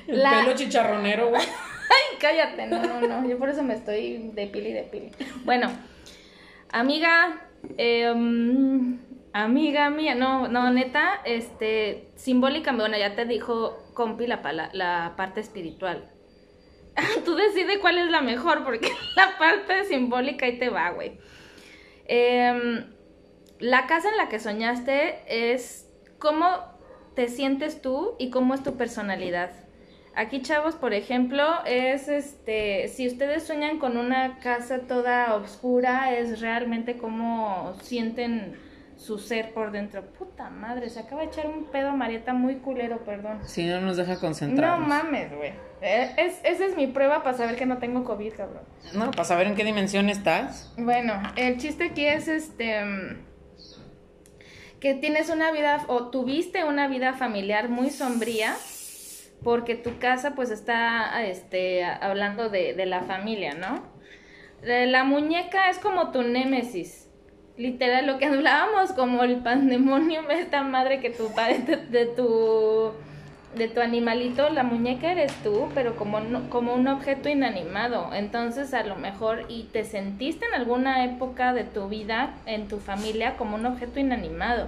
El La- pelo chicharronero, güey. Ay, cállate, no, no, no. Yo por eso me estoy de pili de pili. Bueno, amiga, em, amiga mía, no, no, neta, este, simbólicamente, bueno, ya te dijo compi la, pala- la parte espiritual. Tú decides cuál es la mejor, porque la parte simbólica ahí te va, güey. Em, la casa en la que soñaste es cómo te sientes tú y cómo es tu personalidad. Aquí, chavos, por ejemplo, es este, si ustedes sueñan con una casa toda oscura, es realmente cómo sienten su ser por dentro. Puta madre, se acaba de echar un pedo a Marieta muy culero, perdón. Si no nos deja No concentrarnos. mames, güey. Eh, Es, esa es mi prueba para saber que no tengo COVID, cabrón. No, para saber en qué dimensión estás. Bueno, el chiste aquí es este que tienes una vida o tuviste una vida familiar muy sombría porque tu casa pues está este hablando de, de la familia, ¿no? La muñeca es como tu némesis. Literal, lo que hablábamos como el pandemonio, esta madre que tu padre de, de tu de tu animalito, la muñeca eres tú, pero como, no- como un objeto inanimado. Entonces, a lo mejor, y te sentiste en alguna época de tu vida, en tu familia, como un objeto inanimado.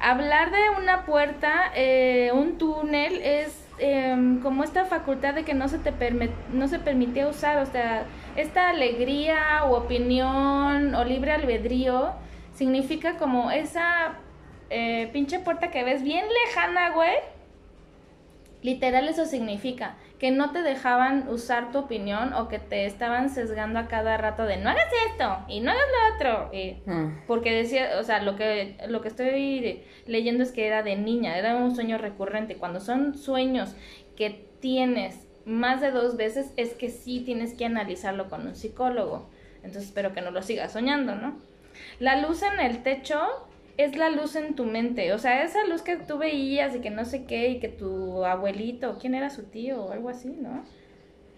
Hablar de una puerta, eh, un túnel, es em, como esta facultad de que no se te perme- no se permitía usar, o sea, esta alegría o opinión o libre albedrío significa como esa eh, pinche puerta que ves bien lejana, güey. Literal eso significa que no te dejaban usar tu opinión o que te estaban sesgando a cada rato de no hagas esto y no hagas lo otro. y- Mm. porque decía, o sea, lo que, lo que estoy leyendo es que era de niña, era un sueño recurrente. Cuando son sueños que tienes más de dos veces, es que sí tienes que analizarlo con un psicólogo. Entonces espero que no lo sigas soñando, ¿no? La luz en el techo es la luz en tu mente, o sea, esa luz que tú veías y que no sé qué, y que tu abuelito, ¿quién era su tío o algo así, no?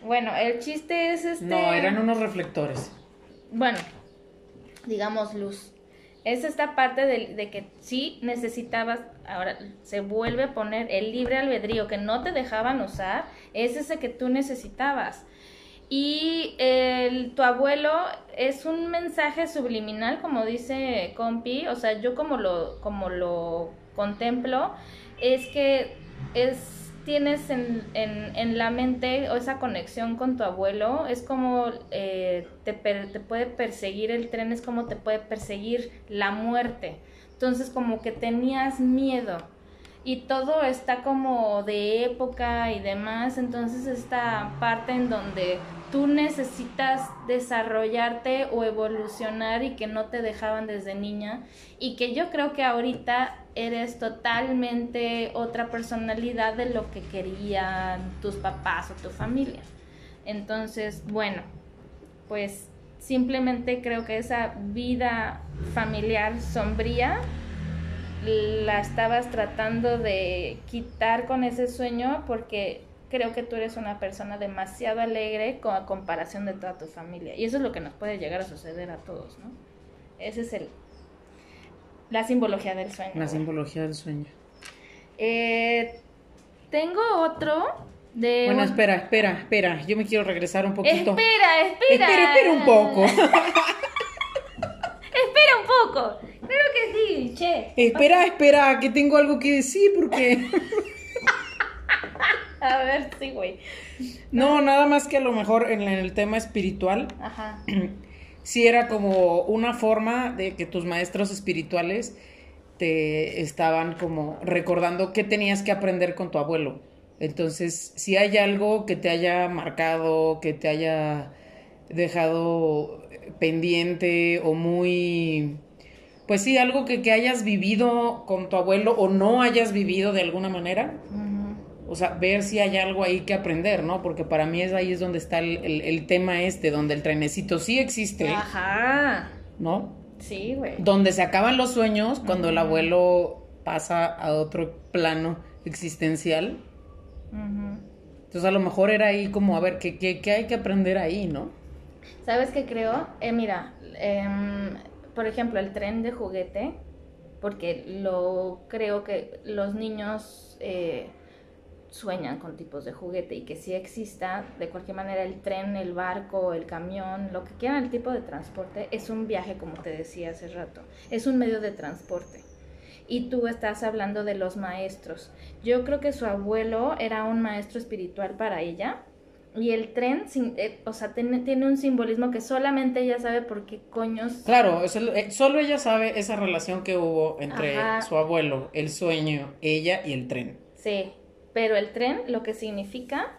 Bueno, el chiste es este... No, eran unos reflectores. Bueno, digamos luz. Es esta parte de, de que sí necesitabas, ahora se vuelve a poner el libre albedrío que no te dejaban usar, es ese que tú necesitabas. Y el, tu abuelo es un mensaje subliminal, como dice Compi, o sea, yo como lo, como lo contemplo, es que es, tienes en, en, en la mente o esa conexión con tu abuelo, es como eh, te, te puede perseguir el tren, es como te puede perseguir la muerte. Entonces como que tenías miedo y todo está como de época y demás, entonces esta parte en donde tú necesitas desarrollarte o evolucionar y que no te dejaban desde niña y que yo creo que ahorita eres totalmente otra personalidad de lo que querían tus papás o tu familia. Entonces, bueno, pues simplemente creo que esa vida familiar sombría la estabas tratando de quitar con ese sueño porque creo que tú eres una persona demasiado alegre con a comparación de toda tu familia. Y eso es lo que nos puede llegar a suceder a todos, ¿no? Ese es el... La simbología del sueño. La simbología del sueño. Eh, tengo otro de... Bueno, espera, espera, espera. Yo me quiero regresar un poquito. Espera, espera. Espera, espera un poco. Espera un poco. Claro que sí, che. espera, espera, que tengo algo que decir porque... A ver, sí, güey. No, nada más que a lo mejor en el tema espiritual, Ajá. sí era como una forma de que tus maestros espirituales te estaban como recordando qué tenías que aprender con tu abuelo. Entonces, si hay algo que te haya marcado, que te haya dejado pendiente o muy... Pues sí, algo que, que hayas vivido con tu abuelo o no hayas vivido de alguna manera. O sea, ver si hay algo ahí que aprender, ¿no? Porque para mí es ahí es donde está el, el- el tema este, donde el trenecito sí existe, Ajá. ¿no? Sí, güey. Donde se acaban los sueños cuando el abuelo pasa a otro plano existencial. Entonces a lo mejor era ahí como, a ver, ¿qué, qué, qué hay que aprender ahí, no? ¿Sabes qué creo? Eh, mira, em, por ejemplo, el tren de juguete, porque lo creo que los niños eh, sueñan con tipos de juguete y que sí exista, de cualquier manera, el tren, el barco, el camión, lo que quieran, el tipo de transporte, es un viaje, como te decía hace rato, es un medio de transporte. Y tú estás hablando de los maestros. Yo creo que su abuelo era un maestro espiritual para ella. Y el tren, sin- eh, o sea, tiene, tiene un simbolismo que solamente ella sabe por qué coños. Claro, es el- eh, solo ella sabe esa relación que hubo entre Ajá. su abuelo, el sueño, ella y el tren. Sí, pero el tren lo que significa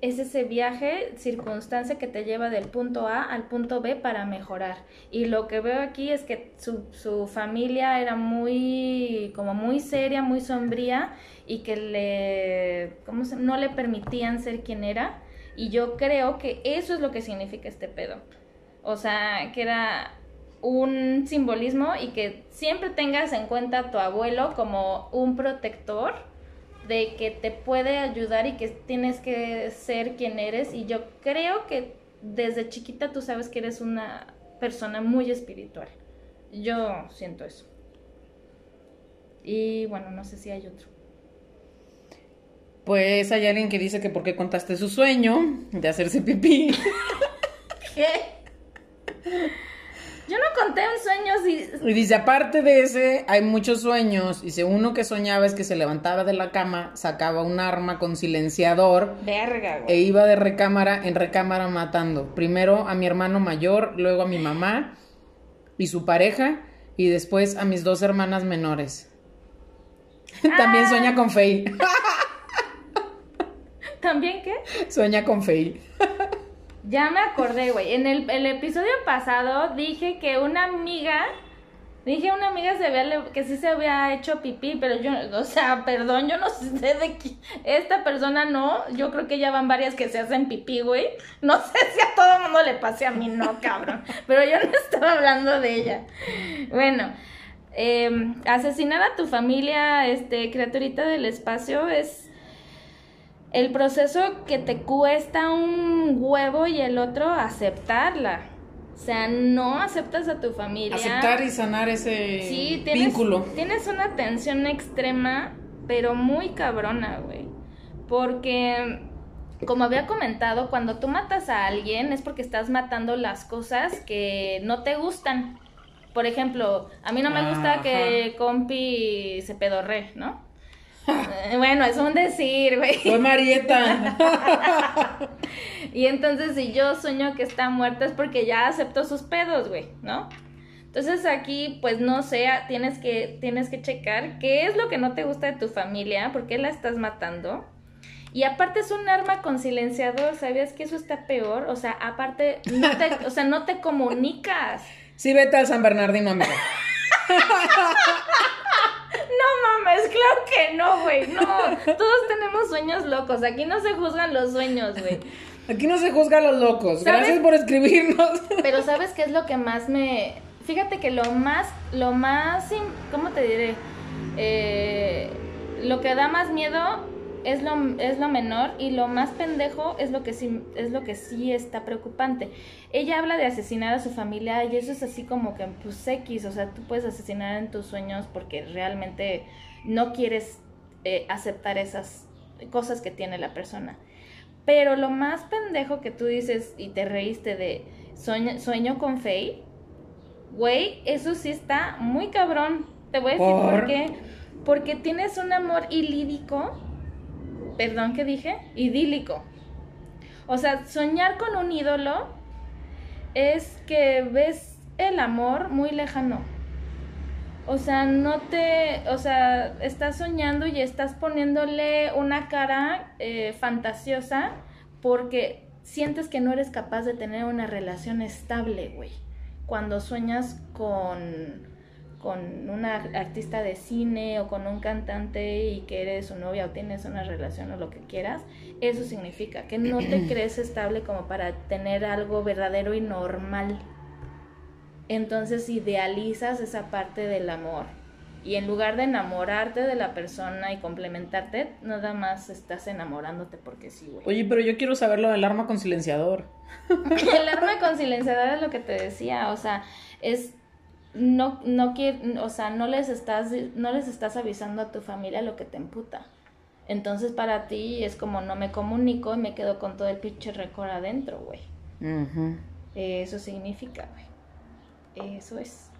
es ese viaje, circunstancia que te lleva del punto A al punto B para mejorar. Y lo que veo aquí es que su, su familia era muy, como muy seria, muy sombría y que le, ¿cómo se? no le permitían ser quien era. Y yo creo que eso es lo que significa este pedo. O sea, que era un simbolismo y que siempre tengas en cuenta a tu abuelo como un protector de que te puede ayudar y que tienes que ser quien eres y yo creo que desde chiquita tú sabes que eres una persona muy espiritual. Yo siento eso. Y bueno, no sé si hay otro. Pues hay alguien que dice que por qué contaste su sueño de hacerse pipí. ¿Qué? Yo no conté un sueño si... Y dice, aparte de ese, hay muchos sueños. Dice, uno que soñaba es que se levantaba de la cama, sacaba un arma con silenciador Verga, e güey. iba de recámara en recámara matando. Primero a mi hermano mayor, luego a mi mamá y su pareja, y después a mis dos hermanas menores. También sueña con Fey. ¿También qué? Sueña con Fey. Ya me acordé, güey. En el, el episodio pasado dije que una amiga, dije una amiga se había, que sí se había hecho pipí, pero yo, o sea, perdón, yo no sé de qué. Esta persona no, yo creo que ya van varias que se hacen pipí, güey. No sé si a todo el mundo le pase a mí, no, cabrón. Pero yo no estaba hablando de ella. Bueno, eh, asesinar a tu familia, este, criaturita del espacio, es el proceso que te cuesta un huevo y el otro aceptarla. O sea, no aceptas a tu familia. Aceptar y sanar ese Sí, tienes, vínculo. tienes una tensión extrema, pero muy cabrona, güey. Porque, como había comentado, cuando tú matas a alguien es porque estás matando las cosas que no te gustan. Por ejemplo, a mí no me gusta Ajá. que compi se pedorre, ¿no? Bueno, es un decir, güey. Fue Marieta. Y entonces si yo sueño que está muerta es porque ya aceptó sus pedos, güey, ¿no? Entonces aquí, pues no sé, tienes que, tienes que checar qué es lo que no te gusta de tu familia, por qué la estás matando. Y aparte es un arma con silenciador, ¿sabías que eso está peor? O sea, aparte, no te, o sea, no te comunicas. Sí, vete al San Bernardino, amiga. No mames, claro que no, güey, no. Todos tenemos sueños locos, aquí no se juzgan los sueños, güey. Aquí no se juzga a los locos. ¿Sabes? Gracias por escribirnos. Pero ¿sabes qué es lo que más me... Fíjate que lo más, lo más, ¿cómo te diré? Eh, lo que da más miedo es lo, es lo menor y lo más pendejo es lo que sí es lo que sí está preocupante. Ella habla de asesinar a su familia y eso es así como que pues X, o sea, tú puedes asesinar en tus sueños porque realmente no quieres eh, aceptar esas cosas que tiene la persona. Pero lo más pendejo que tú dices y te reíste de sueño, sueño con Faye, güey, eso sí está muy cabrón. Te voy a decir por, ¿Por? qué. Porque tienes un amor ilídico. Perdón, ¿qué dije? Idílico. O sea, soñar con un ídolo es que ves el amor muy lejano. O sea, no te, o sea, estás soñando y estás poniéndole una cara eh, fantasiosa porque sientes que no eres capaz de tener una relación estable, güey. Cuando sueñas con, con una artista de cine o con un cantante y que eres su novia o tienes una relación o lo que quieras, eso significa que no te crees estable como para tener algo verdadero y normal. Entonces idealizas esa parte del amor. Y en lugar de enamorarte de la persona y complementarte, nada más estás enamorándote porque sí, güey. Oye, pero yo quiero saber lo del arma con silenciador. El arma con silenciador es lo que te decía, o sea, es no no quiere, o sea, no les estás no les estás avisando a tu familia lo que te emputa. Entonces para ti es como no me comunico y me quedo con todo el pinche récord adentro, güey. Eso significa, güey. Eso es.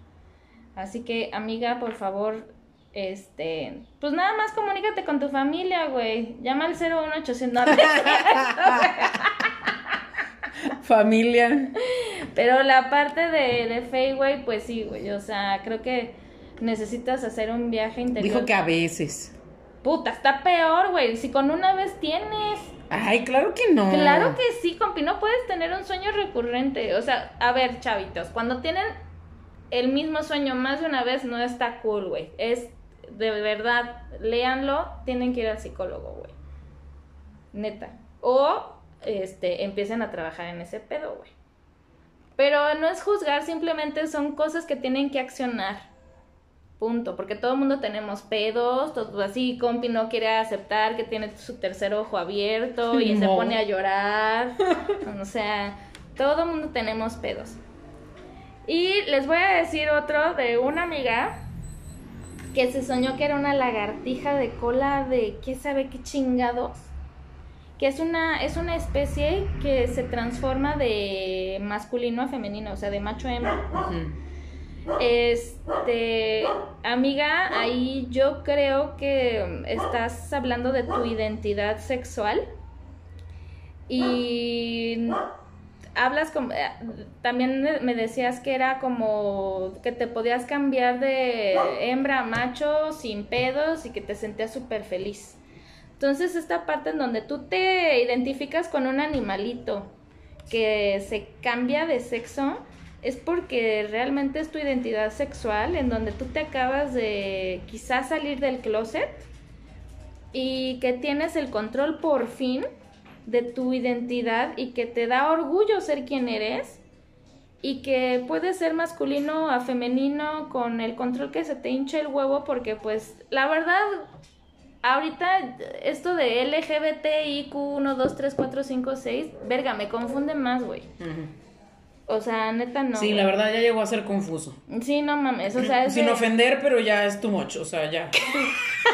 Así que, amiga, por favor, este, pues nada más comunícate con tu familia, güey. Llama al 01800. No, Familia. Pero la parte de, de güey, pues sí, güey. O sea, creo que necesitas hacer un viaje interior. Dijo que a veces. Puta, está peor, güey. Si con una vez tienes. Ay, claro que no. Claro que sí, compi. No puedes tener un sueño recurrente. O sea, a ver, chavitos, cuando tienen el mismo sueño más de una vez, no está cool, güey. Es de verdad, léanlo, tienen que ir al psicólogo, güey. Neta. O este, empiecen a trabajar en ese pedo, güey. Pero no es juzgar, simplemente son cosas que tienen que accionar. Punto. Porque todo el mundo tenemos pedos, todo, así compi no quiere aceptar que tiene su tercer ojo abierto y se pone a llorar. o sea, todo el mundo tenemos pedos. Y les voy a decir otro de una amiga que se soñó que era una lagartija de cola de qué sabe qué chingados. Que es una, es una especie que se transforma de masculino a femenino, o sea, de macho a hembra. Este, amiga, ahí yo creo que estás hablando de tu identidad sexual y hablas como, eh, también me decías que era como que te podías cambiar de hembra a macho sin pedos y que te sentías súper feliz. Entonces esta parte en donde tú te identificas con un animalito que se cambia de sexo es porque realmente es tu identidad sexual en donde tú te acabas de quizás salir del closet y que tienes el control por fin de tu identidad y que te da orgullo ser quien eres y que puedes ser masculino a femenino con el control que se te hinche el huevo porque pues la verdad ahorita esto de LGBTIQ 1 2 3 4 5 6 verga me confunde más güey o sea neta no sí, güey. la verdad ya llegó a ser confuso. sí no mames o sea es Sin de- ofender, pero ya es too much, o sea, ya.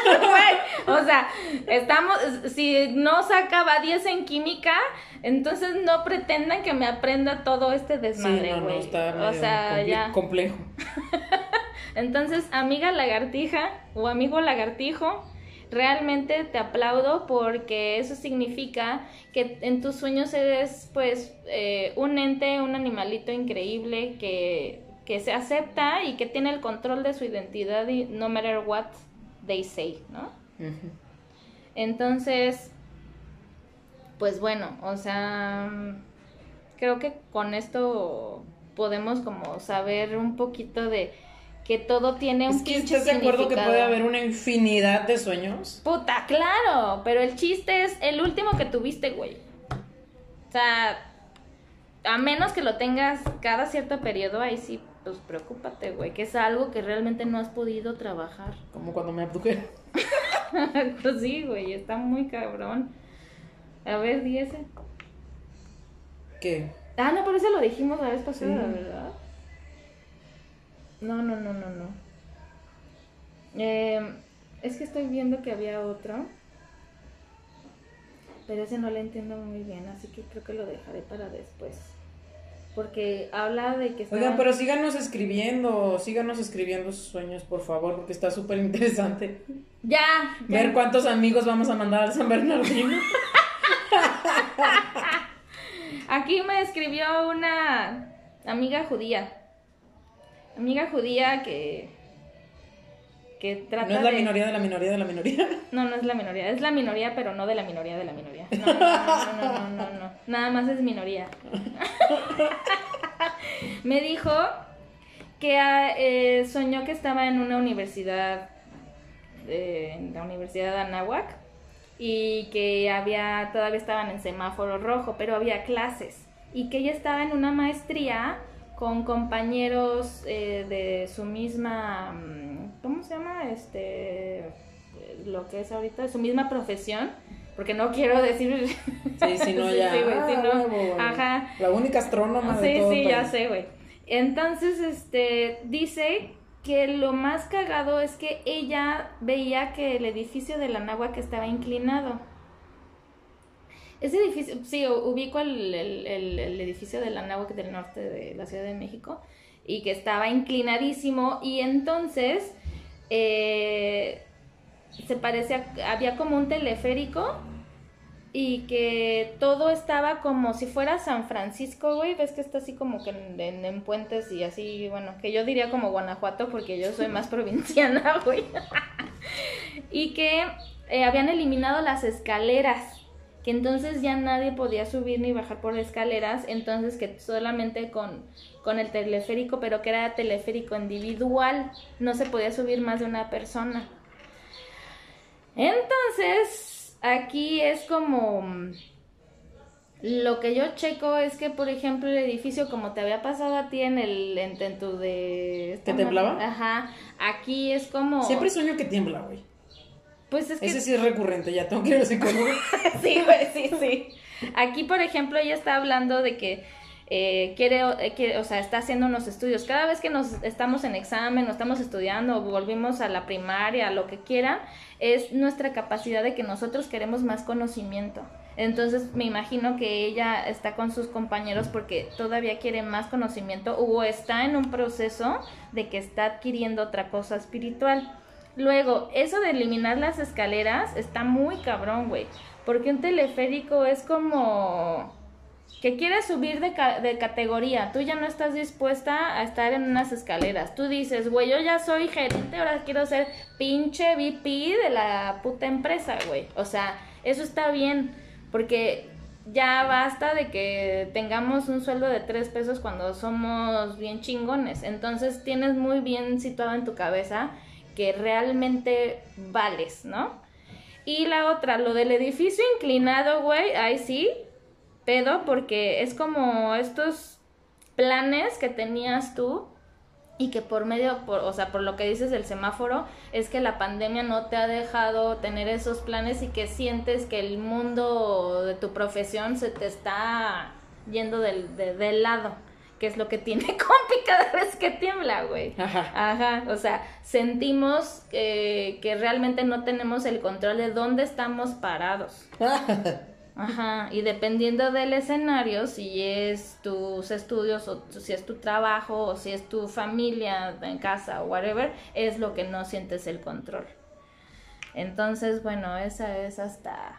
Güey, o sea, estamos, si no sacaba 10 en química, entonces no pretendan que me aprenda todo este Sí, desmadre, no, no, güey. está o sea, ya. complejo. Entonces, amiga lagartija o amigo lagartijo, realmente te aplaudo porque eso significa que en tus sueños eres, pues, eh, un ente, un animalito increíble que, que se acepta y que tiene el control de su identidad y no matter what they say, ¿no? Entonces, pues bueno, o sea, creo que con esto podemos como saber un poquito de que todo tiene un Es que estás de acuerdo que puede haber una infinidad de sueños. Puta, claro, pero el chiste es el último que tuviste, güey. O sea, a menos que lo tengas cada cierto periodo, ahí sí, pues preocúpate, güey, que es algo que realmente no has podido trabajar. Como cuando me abdujeron. pues sí, güey, está muy cabrón. A ver, di ese. ¿Qué? Ah, no, pero ese lo dijimos la vez pasada, Sí. ¿verdad? No, no, no, no, no. Eh, es que estoy viendo que había otro. Pero ese no lo entiendo muy bien, así que creo que lo dejaré para después. Porque habla de que está... Oigan, pero síganos escribiendo, síganos escribiendo sus sueños, por favor, porque está súper interesante. Ya, ya. Ver cuántos amigos vamos a mandar al San Bernardino. Aquí me escribió una amiga judía. Amiga judía que que trata No es la de minoría de la minoría de la minoría. No, no es la minoría, es la minoría, pero no de la minoría de la minoría. No, no, no, no, no, no, no. Nada más es minoría. Me dijo que ah, eh, soñó que estaba en una universidad, eh, en la Universidad de Anáhuac, y que había, todavía estaban en semáforo rojo, pero había clases, y que ella estaba en una maestría con compañeros eh, de su misma, mm, ¿cómo se llama? Este, lo que es ahorita, su misma profesión, porque no quiero decir... Sí, si no ya. sí, güey, ah, ajá. La única astrónoma de Sí, todo sí, ya sé, güey. Entonces, este, dice que lo más cagado es que ella veía que el edificio de la náhuac estaba inclinado. Ese edificio, sí, ubico el, el- edificio de la náhuac del norte de la Ciudad de México y que estaba inclinadísimo y entonces eh, se parecía, había como un teleférico y que todo estaba como si fuera San Francisco, güey, ves que está así como que en puentes y así, bueno, que yo diría como Guanajuato porque yo soy más provinciana, güey. y que eh, habían eliminado las escaleras, que entonces ya nadie podía subir ni bajar por escaleras, entonces que solamente con, con el teleférico, pero que era teleférico individual, no se podía subir más de una persona. Entonces, aquí es como... Lo que yo checo es que, por ejemplo, el edificio, como te había pasado a ti en el en, en tu de... ¿Que temblaba? Ajá. Aquí es como... Siempre sueño que tiembla, güey. Pues es que... Ese sí es recurrente, ya tengo que ir al psicólogo. sí, güey, sí, sí. Aquí, por ejemplo, ella está hablando de que eh, quiere, eh, quiere- o sea, está haciendo unos estudios. Cada vez que nos estamos en examen o estamos estudiando o volvimos a la primaria, lo que quieran, es nuestra capacidad de que nosotros queremos más conocimiento. Entonces me imagino que ella está con sus compañeros porque todavía quiere más conocimiento o está en un proceso de que está adquiriendo otra cosa espiritual. Luego, eso de eliminar las escaleras está muy cabrón, güey. Porque un teleférico es como que quieres subir de, ca- de categoría. Tú ya no estás dispuesta a estar en unas escaleras. Tú dices, güey, yo ya soy gerente, ahora quiero ser pinche VP de la puta empresa, güey. O sea, eso está bien. Porque ya basta de que tengamos un sueldo de tres pesos cuando somos bien chingones. Entonces tienes muy bien situado en tu cabeza que realmente vales, ¿no? Y la otra, lo del edificio inclinado, güey, ahí sí, pedo, porque es como estos planes que tenías tú y que por medio, por, o sea, por lo que dices del semáforo, es que la pandemia no te ha dejado tener esos planes y que sientes que el mundo de tu profesión se te está yendo de- del lado, que es lo que tiene compi cada vez que tiembla, güey. Ajá. Ajá, o sea, sentimos eh, que realmente no tenemos el control de dónde estamos parados. Ajá, y dependiendo del escenario, si es tus estudios o si es tu trabajo o si es tu familia en casa o whatever, es lo que no sientes el control. Entonces, bueno, esa es hasta...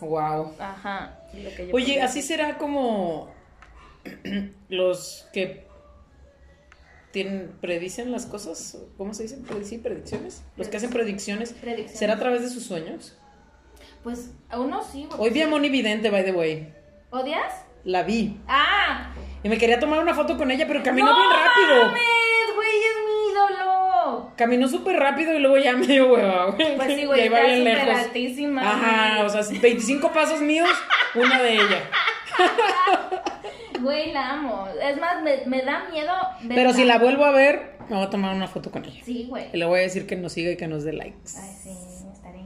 wow. Ajá. lo que yo Oye, así será como los que tienen, predicen las cosas, ¿cómo se dice? ¿Predicir predicciones? Los que hacen predicciones. Predicciones. ¿Será a través de sus sueños? Pues a uno sí. güey. Hoy vi a Moni Vidente, by the way. ¿Odias? La vi. ¡Ah! Y me quería tomar una foto con ella, pero caminó ¡No bien rápido. mames, güey! ¡Es mi ídolo! Caminó súper rápido y luego ya me dio hueva, güey. Pues sí, güey, está bien lejos. altísima. Ajá, güey. o sea, 25 pasos míos, una de ella. Güey, la amo. Es más, me, me da miedo. Pero verla. si la vuelvo a ver, me voy a tomar una foto con ella. Sí, güey. Y le voy a decir que nos siga y que nos dé likes. Ay, sí, estaría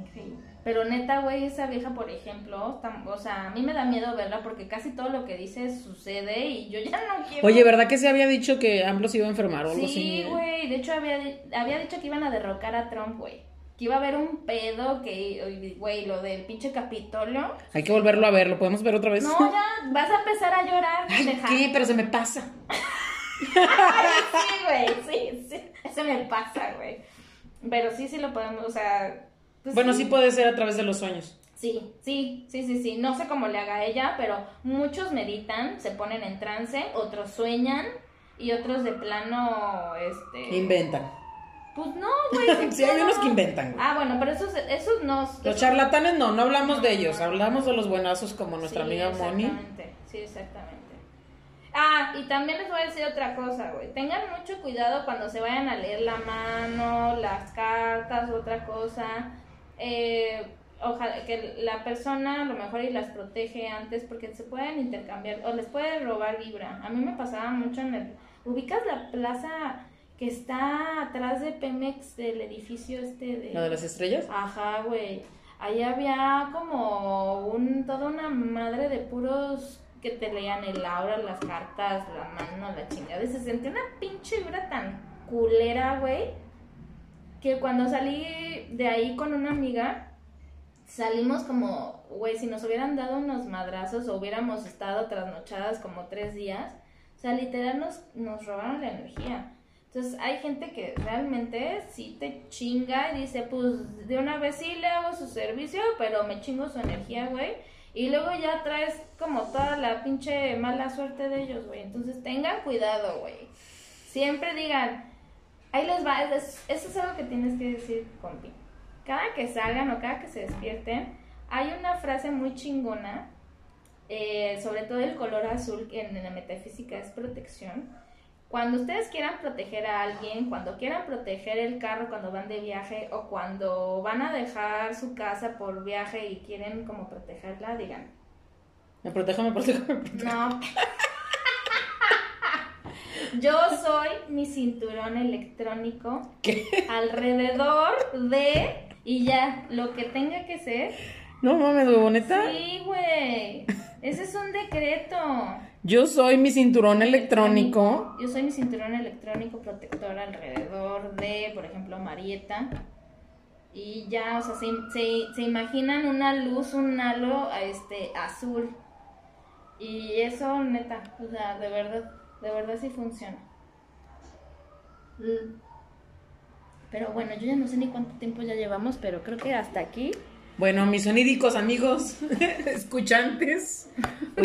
Pero neta, güey, esa vieja, por ejemplo, tam- o sea, a mí me da miedo verla porque casi todo lo que dice sucede y yo ya no quiero. Oye, ¿verdad que se había dicho que AMLO se iba a enfermar o algo así? Sí, güey. De hecho, había, había dicho que iban a derrocar a Trump, güey. Que iba a haber un pedo, que, güey, lo del pinche Capitolio. Hay que volverlo a ver, ¿lo podemos ver otra vez? No, ya, vas a empezar a llorar, Ay. ¿qué? Pero se me pasa. Sí, güey, sí, sí. Eso me pasa, güey. Pero sí, sí lo podemos, o sea. pues Bueno, sí puede ser a través de los sueños. Sí, sí, sí, sí, sí. No sé cómo le haga ella, pero muchos meditan, se ponen en trance, otros sueñan y otros de plano, este. Inventan. Pues no, güey. Sí, hay no, unos no. que inventan, güey. Ah, bueno, pero esos, esos no. Los charlatanes no, no hablamos de ellos, hablamos de los buenazos como nuestra Sí, amiga Moni. exactamente, Sí, exactamente. Ah, y también les voy a decir otra cosa, güey. Tengan mucho cuidado cuando se vayan a leer la mano, las cartas, otra cosa. Eh, ojalá que la persona a lo mejor y las protege antes porque se pueden intercambiar o les puede robar vibra. A mí me pasaba mucho en el... ¿Ubicas la plaza que está atrás de Pemex del edificio este de... ¿Lo de las estrellas? Ajá, güey. Ahí había como un, toda una madre de puros que te leían el aura, las cartas, la mano, la chingada. Y se sentía una pinche vibra tan culera, güey, que cuando salí de ahí con una amiga, salimos como, güey, si nos hubieran dado unos madrazos o hubiéramos estado trasnochadas como tres días, o sea, literal nos, nos robaron la energía. Entonces hay gente que realmente sí te chinga y dice, pues de una vez sí le hago su servicio, pero me chingo su energía, güey. Y luego ya traes como toda la pinche mala suerte de ellos, güey. Entonces tengan cuidado, güey. Siempre digan, ahí les va, es- eso es algo que tienes que decir, compi. Cada que salgan o cada que se despierten, hay una frase muy chingona, eh, sobre todo el color azul, que en la metafísica es protección. Cuando ustedes quieran proteger a alguien, cuando quieran proteger el carro cuando van de viaje o cuando van a dejar su casa por viaje y quieren como protegerla, digan, Me protejo, me protejo, me protejo. no. Yo soy mi cinturón electrónico ¿Qué? alrededor de y ya, lo que tenga que ser. No mames, huevoneta. Sí, güey. Ese es un decreto. Yo soy mi cinturón electrónico. Yo soy mi cinturón electrónico protector alrededor de, por ejemplo, Marieta. Y ya, o sea, se, se- se imaginan una luz, un halo este, azul. Y eso, neta, o sea, de verdad, de verdad sí funciona. Pero bueno, yo ya no sé ni cuánto tiempo ya llevamos, pero creo que hasta aquí. Bueno, mis sonidicos amigos, escuchantes,